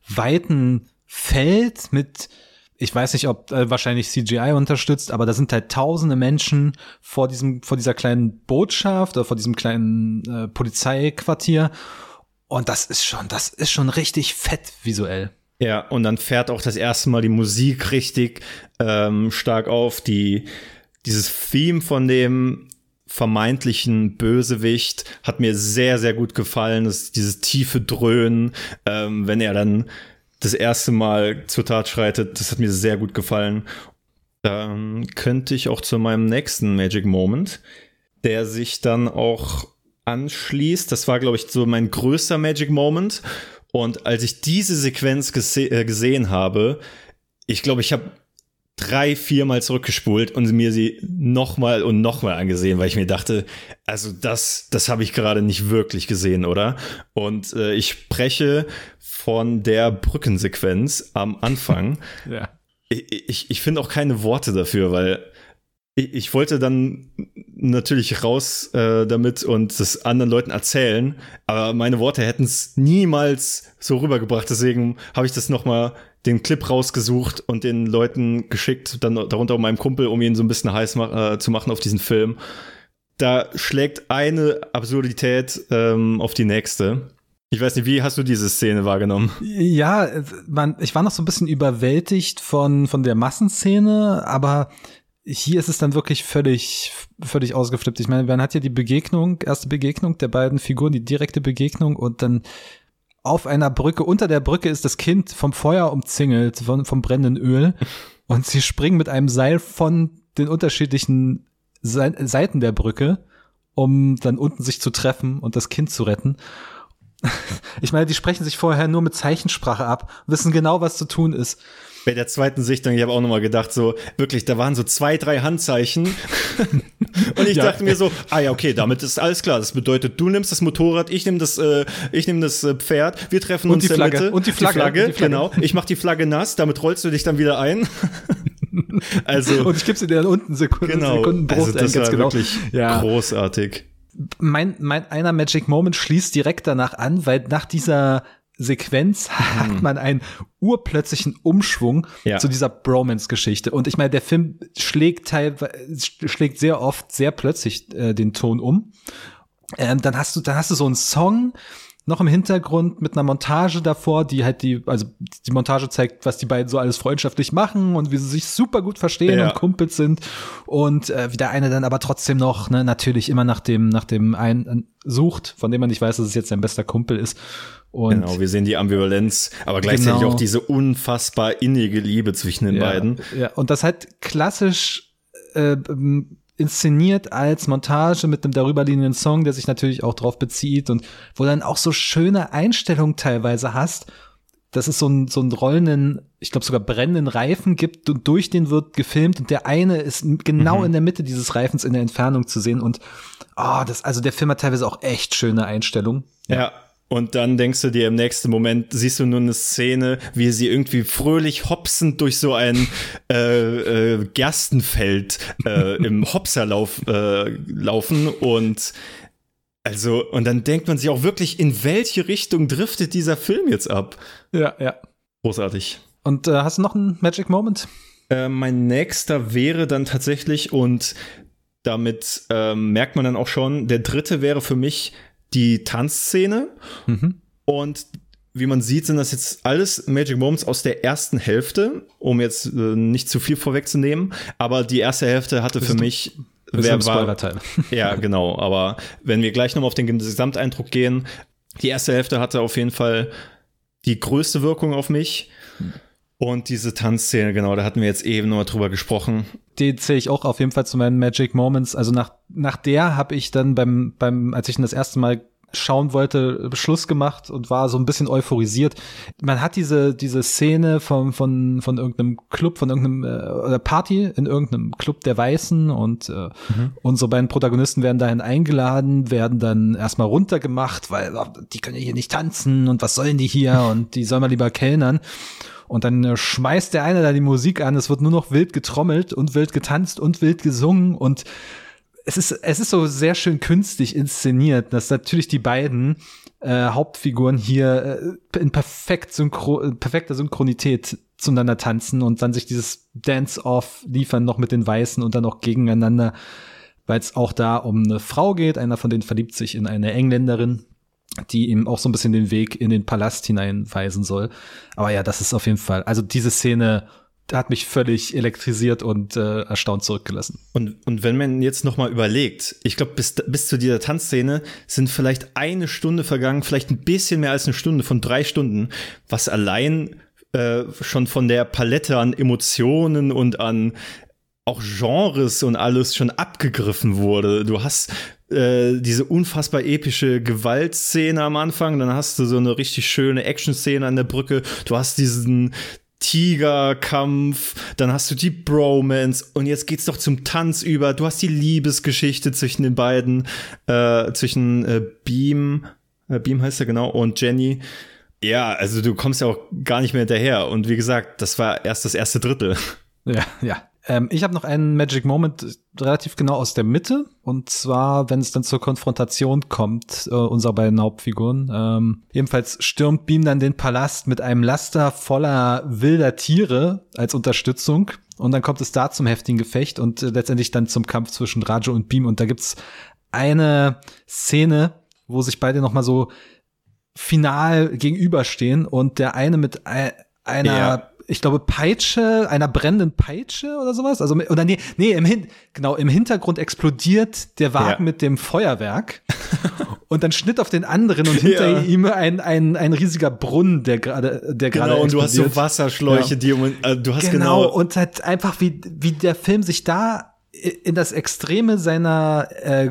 weiten Feld mit, ich weiß nicht, ob äh, wahrscheinlich CGI unterstützt, aber da sind halt tausende Menschen vor diesem, vor dieser kleinen Botschaft oder vor diesem kleinen äh, Polizeiquartier und das ist schon, das ist schon richtig fett visuell. Ja, und dann fährt auch das erste Mal die Musik richtig ähm, stark auf. Die, dieses Theme von dem vermeintlichen Bösewicht hat mir sehr, sehr gut gefallen. Das, dieses tiefe Dröhnen, ähm, wenn er dann das erste Mal zur Tat schreitet, das hat mir sehr gut gefallen. Dann könnte ich auch zu meinem nächsten Magic Moment, der sich dann auch anschließt. Das war, glaube ich, so mein größter Magic Moment. Und als ich diese Sequenz gese äh, gesehen habe, ich glaube, ich habe drei, viermal zurückgespult und mir sie nochmal und nochmal angesehen, weil ich mir dachte, also das, das habe ich gerade nicht wirklich gesehen, oder? Und äh, ich spreche von der Brückensequenz am Anfang. ja. Ich, ich, ich finde auch keine Worte dafür, weil ich, ich wollte dann natürlich raus äh, damit und das anderen Leuten erzählen, aber meine Worte hätten es niemals so rübergebracht. Deswegen habe ich das nochmal den Clip rausgesucht und den Leuten geschickt, dann darunter auch meinem Kumpel, um ihn so ein bisschen heiß ma äh, zu machen auf diesen Film. Da schlägt eine Absurdität ähm, auf die nächste. Ich weiß nicht, wie hast du diese Szene wahrgenommen? Ja, man, ich war noch so ein bisschen überwältigt von, von der Massenszene, aber hier ist es dann wirklich völlig, völlig ausgeflippt. Ich meine, man hat ja die Begegnung, erste Begegnung der beiden Figuren, die direkte Begegnung und dann auf einer Brücke, unter der Brücke ist das Kind vom Feuer umzingelt, von, vom brennenden Öl und sie springen mit einem Seil von den unterschiedlichen Seiten der Brücke, um dann unten sich zu treffen und das Kind zu retten. Ich meine, die sprechen sich vorher nur mit Zeichensprache ab, wissen genau, was zu tun ist bei der zweiten Sichtung, ich habe auch nochmal gedacht, so wirklich, da waren so zwei, drei Handzeichen. und ich ja. dachte mir so, ah ja, okay, damit ist alles klar. Das bedeutet, du nimmst das Motorrad, ich nehme das, äh, ich nehme das äh, Pferd, wir treffen und uns die in der Flagge. Mitte. Und die Flagge. Die Flagge, die Flagge. genau. Ich mach die Flagge nass, damit rollst du dich dann wieder ein. also und ich gebe sie dir dann unten Sekunden, genau. Sekundenbruch. Also das war genau. wirklich ja. großartig. Mein, mein einer Magic Moment schließt direkt danach an, weil nach dieser Sequenz hat mhm. man einen urplötzlichen Umschwung ja. zu dieser Bromance-Geschichte. Und ich meine, der Film schlägt teilweise, schlägt sehr oft sehr plötzlich äh, den Ton um. Ähm, dann hast du, dann hast du so einen Song noch im Hintergrund mit einer Montage davor, die halt die, also die Montage zeigt, was die beiden so alles freundschaftlich machen und wie sie sich super gut verstehen ja. und Kumpels sind und äh, wie der eine dann aber trotzdem noch ne, natürlich immer nach dem nach dem einen sucht, von dem man nicht weiß, dass es jetzt sein bester Kumpel ist und genau, wir sehen die Ambivalenz, aber gleichzeitig genau. auch diese unfassbar innige Liebe zwischen den ja, beiden. Ja, und das halt klassisch äh, inszeniert als Montage mit einem darüberliegenden Song, der sich natürlich auch drauf bezieht und wo dann auch so schöne Einstellungen teilweise hast, dass es so einen, so einen rollenden, ich glaube sogar brennenden Reifen gibt und durch den wird gefilmt und der eine ist genau mhm. in der Mitte dieses Reifens in der Entfernung zu sehen und oh, das, also der Film hat teilweise auch echt schöne Einstellungen. Ja. ja. Und dann denkst du dir im nächsten Moment, siehst du nur eine Szene, wie sie irgendwie fröhlich hopsend durch so ein äh, äh, Gerstenfeld äh, im Hopserlauf äh, laufen und also, und dann denkt man sich auch wirklich, in welche Richtung driftet dieser Film jetzt ab? Ja, ja. Großartig. Und äh, hast du noch einen Magic Moment? Äh, mein nächster wäre dann tatsächlich, und damit ähm, merkt man dann auch schon, der dritte wäre für mich die Tanzszene. Mhm. Und wie man sieht, sind das jetzt alles Magic Moments aus der ersten Hälfte, um jetzt äh, nicht zu viel vorwegzunehmen. Aber die erste Hälfte hatte für mich. Wer war, ja, genau. Aber wenn wir gleich nochmal auf den Gesamteindruck gehen, die erste Hälfte hatte auf jeden Fall die größte Wirkung auf mich. Und diese Tanzszene, genau, da hatten wir jetzt eben nochmal drüber gesprochen. Die zähle ich auch auf jeden Fall zu meinen Magic Moments. Also nach, nach der habe ich dann beim, beim, als ich das erste Mal schauen wollte, Schluss gemacht und war so ein bisschen euphorisiert. Man hat diese, diese Szene von, von, von irgendeinem Club, von irgendeinem äh, oder Party in irgendeinem Club der Weißen und äh, mhm. unsere beiden Protagonisten werden dahin eingeladen, werden dann erstmal runtergemacht, weil oh, die können ja hier nicht tanzen und was sollen die hier und die sollen mal lieber kellnern. Und dann äh, schmeißt der eine da die Musik an, es wird nur noch wild getrommelt und wild getanzt und wild gesungen und es ist, es ist so sehr schön künstlich inszeniert, dass natürlich die beiden äh, Hauptfiguren hier äh, in perfekt synchro äh, perfekter Synchronität zueinander tanzen und dann sich dieses Dance-Off liefern noch mit den Weißen und dann auch gegeneinander, weil es auch da um eine Frau geht. Einer von denen verliebt sich in eine Engländerin die ihm auch so ein bisschen den Weg in den Palast hineinweisen soll. Aber ja, das ist auf jeden Fall, also diese Szene hat mich völlig elektrisiert und äh, erstaunt zurückgelassen. Und, und wenn man jetzt noch mal überlegt, ich glaube, bis, bis zu dieser Tanzszene sind vielleicht eine Stunde vergangen, vielleicht ein bisschen mehr als eine Stunde von drei Stunden, was allein äh, schon von der Palette an Emotionen und an auch Genres und alles schon abgegriffen wurde. Du hast äh, diese unfassbar epische Gewaltszene am Anfang, dann hast du so eine richtig schöne Action-Szene an der Brücke, du hast diesen Tigerkampf, dann hast du die Bromance und jetzt geht's doch zum Tanz über. Du hast die Liebesgeschichte zwischen den beiden, äh, zwischen äh, Beam, äh, Beam heißt er genau, und Jenny. Ja, also du kommst ja auch gar nicht mehr hinterher. Und wie gesagt, das war erst das erste Drittel. Ja, ja. Ähm, ich habe noch einen Magic Moment relativ genau aus der Mitte. Und zwar, wenn es dann zur Konfrontation kommt, äh, unserer beiden Hauptfiguren. Ähm, ebenfalls stürmt Beam dann den Palast mit einem Laster voller wilder Tiere als Unterstützung. Und dann kommt es da zum heftigen Gefecht und äh, letztendlich dann zum Kampf zwischen Raju und Beam. Und da gibt's eine Szene, wo sich beide noch mal so final gegenüberstehen und der eine mit einer ja ich glaube, Peitsche, einer brennenden Peitsche oder sowas. Also, oder nee, nee, im Hin genau, im Hintergrund explodiert der Wagen ja. mit dem Feuerwerk. und dann schnitt auf den anderen und hinter ja. ihm ein, ein, ein riesiger Brunnen, der gerade, der gerade. Genau, und du hast so Wasserschläuche, ja. die, äh, du hast genau, genau. Und halt einfach, wie, wie der Film sich da in das Extreme seiner, äh,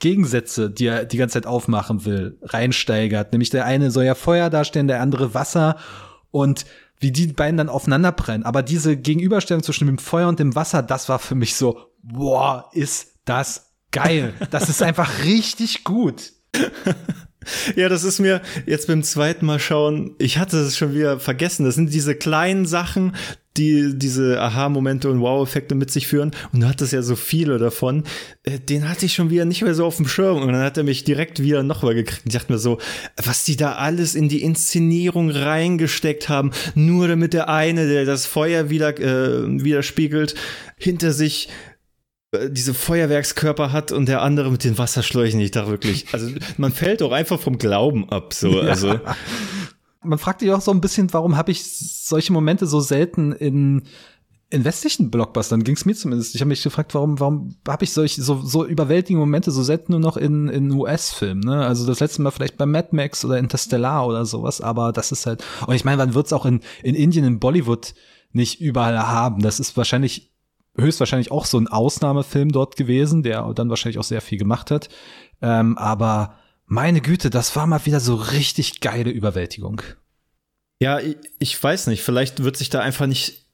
Gegensätze, die er die ganze Zeit aufmachen will, reinsteigert. Nämlich der eine soll ja Feuer darstellen, der andere Wasser. Und wie die beiden dann aufeinander brennen. Aber diese Gegenüberstellung zwischen dem Feuer und dem Wasser, das war für mich so, boah, ist das geil. Das ist einfach richtig gut. Ja, das ist mir jetzt beim zweiten Mal schauen, ich hatte es schon wieder vergessen. Das sind diese kleinen Sachen, die diese Aha-Momente und Wow-Effekte mit sich führen. Und du hattest ja so viele davon. Äh, den hatte ich schon wieder nicht mehr so auf dem Schirm. Und dann hat er mich direkt wieder nochmal gekriegt. Ich dachte mir so, was die da alles in die Inszenierung reingesteckt haben, nur damit der eine, der das Feuer wieder äh, widerspiegelt, hinter sich äh, diese Feuerwerkskörper hat und der andere mit den Wasserschläuchen. Ich dachte wirklich, also man fällt doch einfach vom Glauben ab, so, also. Ja man fragt sich auch so ein bisschen, warum habe ich solche Momente so selten in in westlichen Blockbustern ging es mir zumindest. Ich habe mich gefragt, warum, warum habe ich solche so, so überwältigende Momente so selten nur noch in, in US-Filmen. Ne? Also das letzte Mal vielleicht bei Mad Max oder Interstellar oder sowas, aber das ist halt. Und ich meine, man wird es auch in, in Indien, in Bollywood nicht überall haben. Das ist wahrscheinlich höchstwahrscheinlich auch so ein Ausnahmefilm dort gewesen, der dann wahrscheinlich auch sehr viel gemacht hat. Ähm, aber meine Güte, das war mal wieder so richtig geile Überwältigung. Ja, ich, weiß nicht, vielleicht wird sich da einfach nicht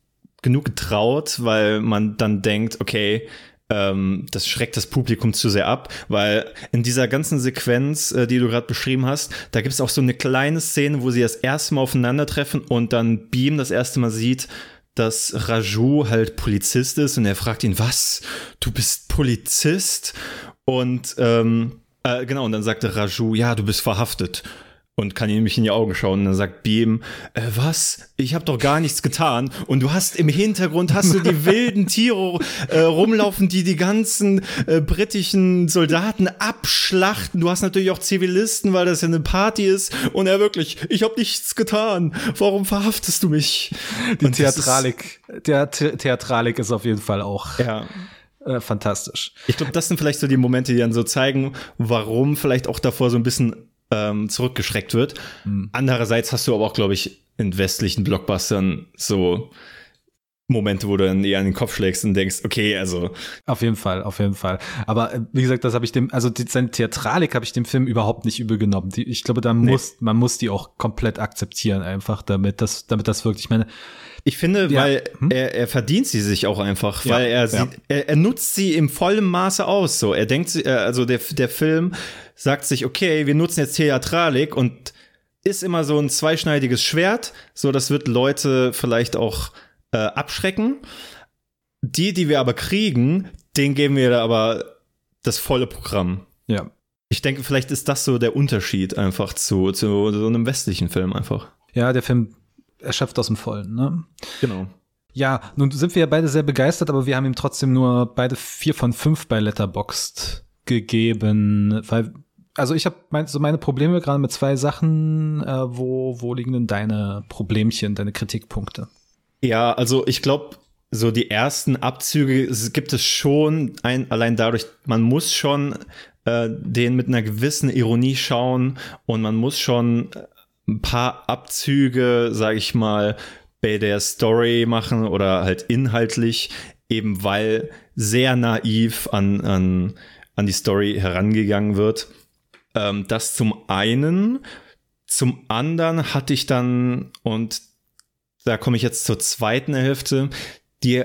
genug getraut, weil man dann denkt, okay, ähm, das schreckt das Publikum zu sehr ab, weil in dieser ganzen Sequenz, äh, die du gerade beschrieben hast, da gibt es auch so eine kleine Szene, wo sie das erste Mal aufeinandertreffen und dann Beam das erste Mal sieht, dass Raju halt Polizist ist und er fragt ihn, was? Du bist Polizist? Und ähm, äh, genau, und dann sagte Raju, ja, du bist verhaftet. Und kann ihm nämlich in die Augen schauen und dann sagt Beam, äh, was? Ich habe doch gar nichts getan. Und du hast im Hintergrund hast du die wilden Tiere äh, rumlaufen, die die ganzen äh, britischen Soldaten abschlachten. Du hast natürlich auch Zivilisten, weil das ja eine Party ist. Und er wirklich, ich habe nichts getan. Warum verhaftest du mich? Die und Theatralik, der The Theatralik ist auf jeden Fall auch. Ja äh, fantastisch. Ich glaube, das sind vielleicht so die Momente, die dann so zeigen, warum vielleicht auch davor so ein bisschen ähm, zurückgeschreckt wird. Mhm. Andererseits hast du aber auch, glaube ich, in westlichen Blockbustern so Momente, wo du dann eher an den Kopf schlägst und denkst, okay, also. Auf jeden Fall, auf jeden Fall. Aber äh, wie gesagt, das habe ich dem, also die, seine Theatralik habe ich dem Film überhaupt nicht übel genommen. Die, ich glaube, da nee. muss, man muss die auch komplett akzeptieren, einfach, damit das, damit das wirklich, ich meine, ich finde, ja. weil hm? er, er verdient sie sich auch einfach, weil ja, er, sie, ja. er, er nutzt sie im vollen Maße aus. So, er denkt, äh, also der, der Film sagt sich, okay, wir nutzen jetzt Theatralik und ist immer so ein zweischneidiges Schwert. So, das wird Leute vielleicht auch äh, abschrecken. Die, die wir aber kriegen, den geben wir da aber das volle Programm. Ja. Ich denke, vielleicht ist das so der Unterschied einfach zu, zu so einem westlichen Film einfach. Ja, der Film erschöpft aus dem Vollen, ne? Genau. Ja, nun sind wir ja beide sehr begeistert, aber wir haben ihm trotzdem nur beide vier von fünf bei Letterboxd gegeben, weil also ich habe mein, so meine Probleme gerade mit zwei Sachen. Äh, wo wo liegen denn deine Problemchen, deine Kritikpunkte? Ja, also ich glaube, so die ersten Abzüge gibt es schon ein, allein dadurch, man muss schon äh, den mit einer gewissen Ironie schauen und man muss schon ein paar Abzüge, sage ich mal, bei der Story machen oder halt inhaltlich, eben weil sehr naiv an, an, an die Story herangegangen wird. Ähm, das zum einen. Zum anderen hatte ich dann, und da komme ich jetzt zur zweiten Hälfte, die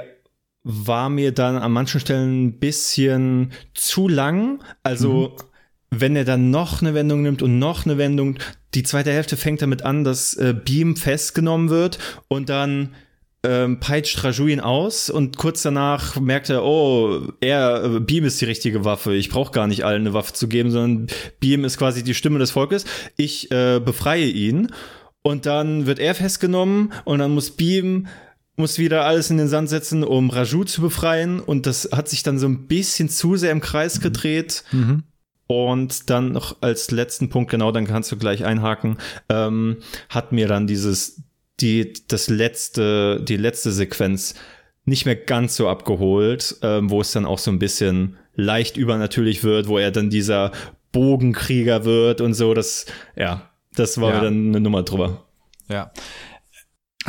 war mir dann an manchen Stellen ein bisschen zu lang. Also mhm wenn er dann noch eine Wendung nimmt und noch eine Wendung, die zweite Hälfte fängt damit an, dass äh, Beam festgenommen wird und dann ähm, peitscht Raju ihn aus und kurz danach merkt er, oh, er, äh, Beam ist die richtige Waffe. Ich brauche gar nicht allen eine Waffe zu geben, sondern Beam ist quasi die Stimme des Volkes. Ich äh, befreie ihn und dann wird er festgenommen und dann muss Beam muss wieder alles in den Sand setzen, um Raju zu befreien und das hat sich dann so ein bisschen zu sehr im Kreis gedreht. Mhm. Und dann noch als letzten Punkt, genau, dann kannst du gleich einhaken, ähm, hat mir dann dieses die, das letzte, die letzte Sequenz nicht mehr ganz so abgeholt, ähm, wo es dann auch so ein bisschen leicht übernatürlich wird, wo er dann dieser Bogenkrieger wird und so. Das, ja, das war Ja. dann eine Nummer drüber. Ja.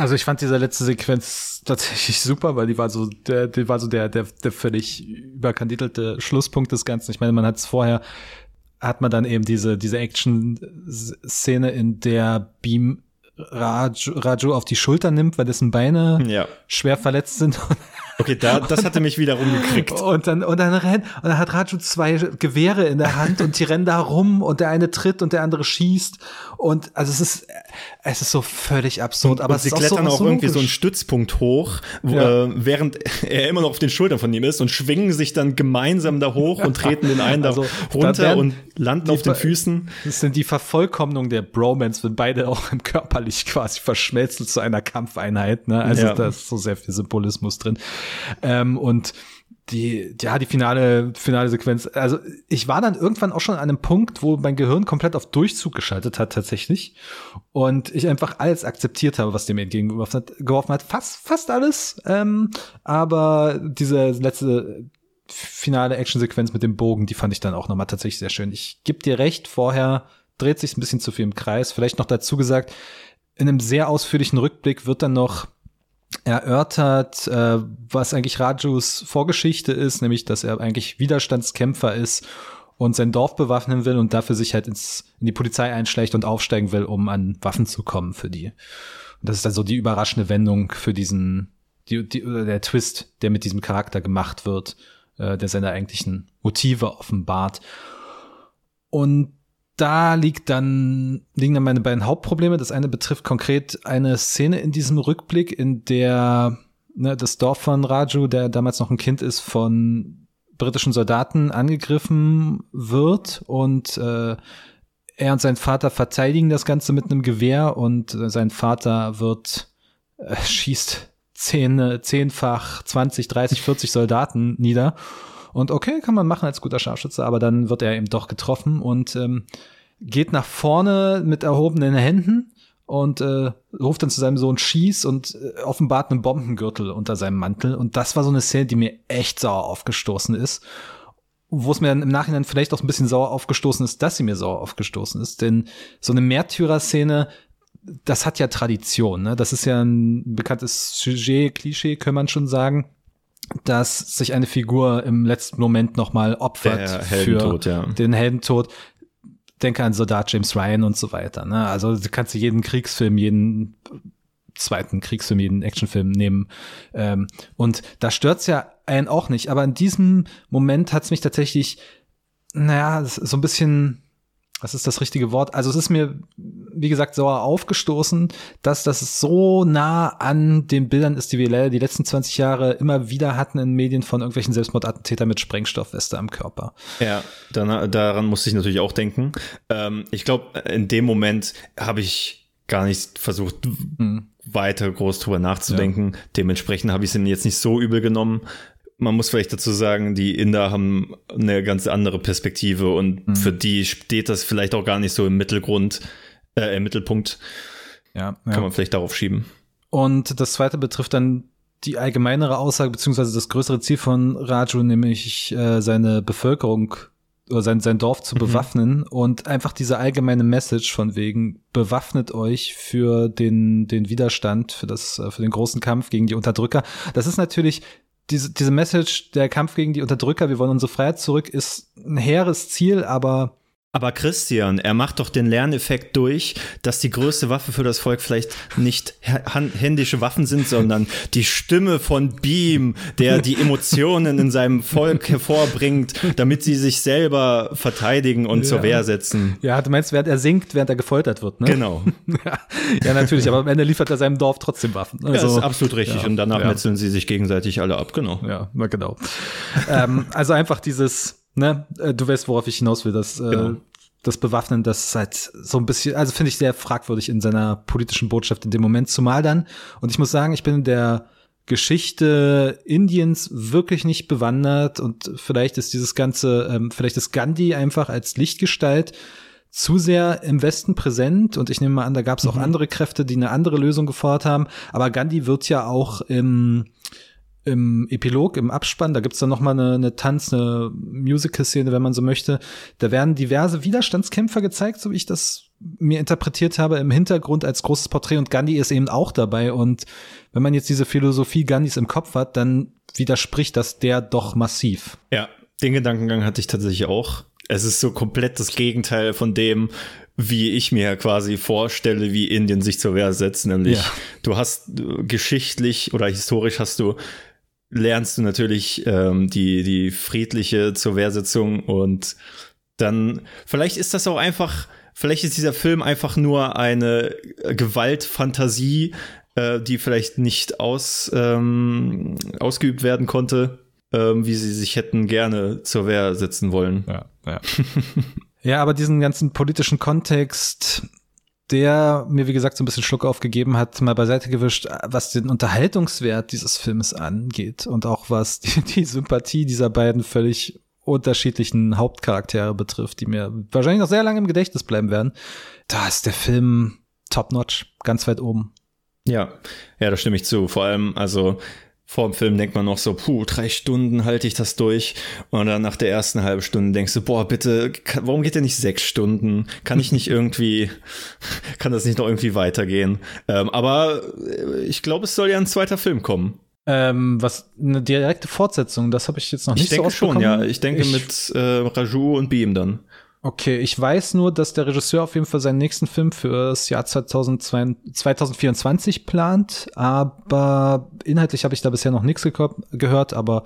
Also ich fand diese letzte Sequenz tatsächlich super, weil die war so der, die war so der, der, der völlig überkandidelte Schlusspunkt des Ganzen. Ich meine, man hat es vorher, hat man dann eben diese, diese Action-Szene, in der Beam Raju, Raju auf die Schulter nimmt, weil dessen Beine Ja. schwer verletzt sind. Okay, da, das hatte mich wieder rumgekriegt. Und dann, und dann rennt, und dann hat Raju zwei Gewehre in der Hand und die rennen da rum und der eine tritt und der andere schießt. Und also es ist, es ist so völlig absurd, aber und sie ist auch klettern so, auch irgendwie so einen. Stützpunkt hoch, wo, Ja. äh, während er immer noch auf den Schultern von ihm ist und schwingen sich dann gemeinsam da hoch und treten den einen Also, da da runter werden und landen auf den Füßen. Das sind die Vervollkommnung der Bromance, wenn beide auch im körperlich quasi verschmelzen zu einer Kampfeinheit. Ne? Also Ja. da ist so sehr viel Symbolismus drin. Ähm, und die, ja, die finale, finale Sequenz. Also ich war dann irgendwann auch schon an einem Punkt, wo mein Gehirn komplett auf Durchzug geschaltet hat tatsächlich. Und ich einfach alles akzeptiert habe, was dem entgegengeworfen hat. Fast, fast alles. Ähm, aber diese letzte finale Actionsequenz mit dem Bogen, die fand ich dann auch nochmal tatsächlich sehr schön. Ich geb dir recht, vorher dreht sich ein bisschen zu viel im Kreis. Vielleicht noch dazu gesagt, in einem sehr ausführlichen Rückblick wird dann noch erörtert, äh, was eigentlich Rajus Vorgeschichte ist, nämlich, dass er eigentlich Widerstandskämpfer ist und sein Dorf bewaffnen will und dafür sich halt ins, in die Polizei einschlägt und aufsteigen will, um an Waffen zu kommen für die. Und das ist dann so die überraschende Wendung für diesen, die, die, der Twist, der mit diesem Charakter gemacht wird, äh, der seine eigentlichen Motive offenbart. Und da liegt dann, liegen dann meine beiden Hauptprobleme. Das eine betrifft konkret eine Szene in diesem Rückblick, in der ne, das Dorf von Raju, der damals noch ein Kind ist, von britischen Soldaten angegriffen wird und äh, er und sein Vater verteidigen das Ganze mit einem Gewehr und äh, sein Vater wird äh, schießt zehn, zehnfach 20, 30, 40 Soldaten nieder. Und okay, kann man machen als guter Scharfschütze, aber dann wird er eben doch getroffen und ähm, geht nach vorne mit erhobenen Händen und äh, ruft dann zu seinem Sohn Schieß und äh, offenbart einen Bombengürtel unter seinem Mantel. Und das war so eine Szene, die mir echt sauer aufgestoßen ist. Wo es mir dann im Nachhinein vielleicht auch ein bisschen sauer aufgestoßen ist, dass sie mir sauer aufgestoßen ist. Denn so eine Märtyrer-Szene, das hat ja Tradition. Ne? Das ist ja ein bekanntes Sujet, Klischee, kann man schon sagen dass sich eine Figur im letzten Moment nochmal opfert für ja. den Heldentod. Denke an Soldat James Ryan und so weiter. Ne? Also du kannst du jeden Kriegsfilm, jeden zweiten Kriegsfilm, jeden Actionfilm nehmen. Ähm, und da stört's ja einen auch nicht. Aber in diesem Moment hat's mich tatsächlich, naja, so ein bisschen, was ist das richtige Wort? Also es ist mir, wie gesagt, sauer aufgestoßen, dass das so nah an den Bildern ist, die wir leider die letzten 20 Jahre immer wieder hatten in Medien von irgendwelchen Selbstmordattentätern mit Sprengstoffweste am Körper. Ja, dann, daran musste ich natürlich auch denken. Ähm, ich glaube, in dem Moment habe ich gar nicht versucht, weiter groß drüber nachzudenken. Dementsprechend habe ich es ihm jetzt nicht so übel genommen. Man muss vielleicht dazu sagen, die Inder haben eine ganz andere Perspektive und für die steht das vielleicht auch gar nicht so im Mittelgrund, äh, im Mittelpunkt. Ja, Kann man vielleicht darauf schieben. Und das zweite betrifft dann die allgemeinere Aussage, beziehungsweise das größere Ziel von Raju, nämlich äh, seine Bevölkerung oder sein, sein Dorf zu bewaffnen und einfach diese allgemeine Message von wegen bewaffnet euch für den, den Widerstand, für das, äh, für den großen Kampf gegen die Unterdrücker. Das ist natürlich diese, diese Message, der Kampf gegen die Unterdrücker, wir wollen unsere Freiheit zurück, ist ein hehres Ziel, aber Aber Christian, er macht doch den Lerneffekt durch, dass die größte Waffe für das Volk vielleicht nicht händische Waffen sind, sondern die Stimme von Beam, der die Emotionen in seinem Volk hervorbringt, damit sie sich selber verteidigen und ja. zur Wehr setzen. Ja, du meinst, während er singt, während er gefoltert wird, ne? Genau. ja, ja, natürlich, aber am Ende liefert er seinem Dorf trotzdem Waffen. Also, ja, das ist absolut richtig. Ja, und danach metzeln sie sich gegenseitig alle ab, genau. Ja, na genau. ähm, also einfach dieses ne, äh, du weißt, worauf ich hinaus will, dass äh, genau. das Bewaffnen, das ist halt so ein bisschen, also finde ich sehr fragwürdig in seiner politischen Botschaft in dem Moment, zumal dann, und ich muss sagen, ich bin in der Geschichte Indiens wirklich nicht bewandert und vielleicht ist dieses ganze, ähm, vielleicht ist Gandhi einfach als Lichtgestalt zu sehr im Westen präsent und ich nehme mal an, da gab es auch mhm. andere Kräfte, die eine andere Lösung gefordert haben, aber Gandhi wird ja auch im im Epilog, im Abspann, da gibt's dann noch mal eine, eine Tanz-, eine Musical-Szene, wenn man so möchte. Da werden diverse Widerstandskämpfer gezeigt, so wie ich das mir interpretiert habe, im Hintergrund als großes Porträt und Gandhi ist eben auch dabei. Und wenn man jetzt diese Philosophie Gandhis im Kopf hat, dann widerspricht das der doch massiv. Ja, den Gedankengang hatte ich tatsächlich auch. Es ist so komplett das Gegenteil von dem, wie ich mir quasi vorstelle, wie Indien sich zur Wehr setzt. Nämlich, ja. du hast äh, geschichtlich oder historisch hast du lernst du natürlich ähm, die, die friedliche zur Wehrsetzung und dann, vielleicht ist das auch einfach, vielleicht ist dieser Film einfach nur eine Gewaltfantasie, äh, die vielleicht nicht aus, ähm, ausgeübt werden konnte, ähm, wie sie sich hätten gerne zur Wehr setzen wollen. Ja, ja. ja, aber diesen ganzen politischen Kontext, der mir, wie gesagt, so ein bisschen Schluck aufgegeben hat, mal beiseite gewischt, was den Unterhaltungswert dieses Films angeht und auch was die, die Sympathie dieser beiden völlig unterschiedlichen Hauptcharaktere betrifft, die mir wahrscheinlich noch sehr lange im Gedächtnis bleiben werden. Da ist der Film top-notch, ganz weit oben. Ja, ja, da stimme ich zu. Vor allem, also vor dem Film denkt man noch so, puh, drei Stunden halte ich das durch. Und dann nach der ersten halben Stunde denkst du, boah, bitte, warum geht der nicht sechs Stunden? Kann ich nicht irgendwie, kann das nicht noch irgendwie weitergehen? Ähm, aber äh, ich glaube, es soll ja ein zweiter Film kommen. Ähm, was eine direkte Fortsetzung, das habe ich jetzt noch nicht ich so denke schon, ja. Ich denke ich, mit äh, Raju und Beam dann. Okay, ich weiß nur, dass der Regisseur auf jeden Fall seinen nächsten Film fürs Jahr 2024 plant, aber inhaltlich habe ich da bisher noch nichts gehört, aber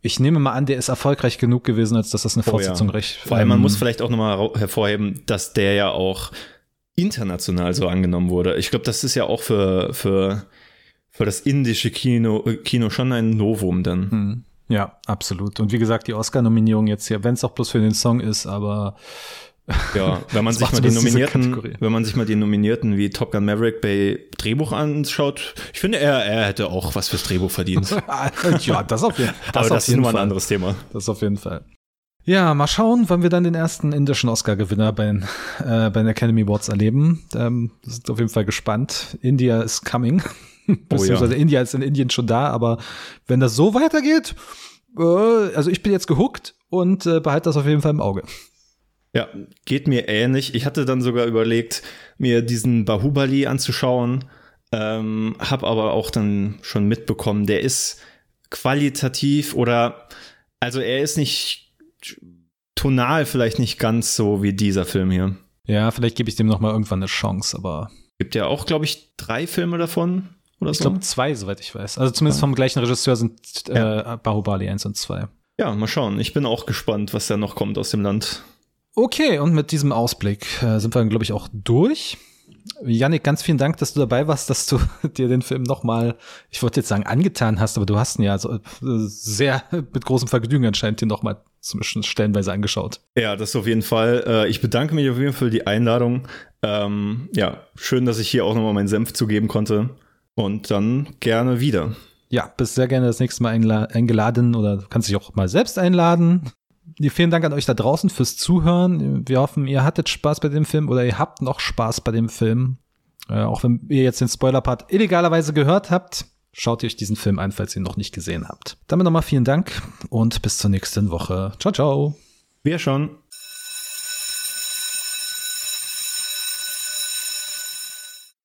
ich nehme mal an, der ist erfolgreich genug gewesen, als dass das eine Fortsetzung oh ja. recht. Vor allem, man ähm, muss vielleicht auch nochmal hervorheben, dass der ja auch international so angenommen wurde. Ich glaube, das ist ja auch für, für, für das indische Kino, Kino schon ein Novum dann. Ja, absolut. Und wie gesagt, die Oscar-Nominierung jetzt hier, wenn es auch bloß für den Song ist, aber ja, wenn man sich mal die Nominierten, wenn man sich mal die Nominierten wie Top Gun Maverick bei Drehbuch anschaut, ich finde, er, er hätte auch was fürs Drehbuch verdient. ja, das auf jeden Fall. Aber das ist nur ein anderes Thema. Das auf jeden Fall. Ja, mal schauen, wann wir dann den ersten indischen Oscar-Gewinner bei, den, äh, bei den Academy Awards erleben. Ähm, sind auf jeden Fall gespannt. India is coming. Beziehungsweise oh, ja. India ist in Indien schon da, aber wenn das so weitergeht, äh, also ich bin jetzt gehuckt und äh, behalte das auf jeden Fall im Auge. Ja, geht mir ähnlich. Ich hatte dann sogar überlegt, mir diesen Bahubali anzuschauen, ähm, habe aber auch dann schon mitbekommen, der ist qualitativ oder also er ist nicht tonal vielleicht nicht ganz so wie dieser Film hier. Ja, vielleicht gebe ich dem noch mal irgendwann eine Chance, aber gibt ja auch, glaube ich, drei Filme davon oder ich so. Ich glaube zwei, soweit ich weiß. Also zumindest ja. vom gleichen Regisseur sind äh, ja. Bahubali 1 und 2. Ja, mal schauen. Ich bin auch gespannt, was da noch kommt aus dem Land. Okay, und mit diesem Ausblick äh, sind wir, glaube ich, auch durch. Yannick, ganz vielen Dank, dass du dabei warst, dass du dir den Film nochmal, ich wollte jetzt sagen, angetan hast, aber du hast ihn ja so, äh, sehr mit großem Vergnügen anscheinend dir nochmal zumindest stellenweise angeschaut. Ja, das auf jeden Fall. Äh, ich bedanke mich auf jeden Fall für die Einladung. Ähm, ja, schön, dass ich hier auch nochmal meinen Senf zugeben konnte. Und dann gerne wieder. Ja, bist sehr gerne das nächste Mal eingeladen oder kannst dich auch mal selbst einladen. Vielen Dank an euch da draußen fürs Zuhören. Wir hoffen, ihr hattet Spaß bei dem Film oder ihr habt noch Spaß bei dem Film. Äh, auch wenn ihr jetzt den Spoiler-Part illegalerweise gehört habt, schaut ihr euch diesen Film an, falls ihr ihn noch nicht gesehen habt. Damit nochmal vielen Dank und bis zur nächsten Woche. Ciao, ciao. Wir schon.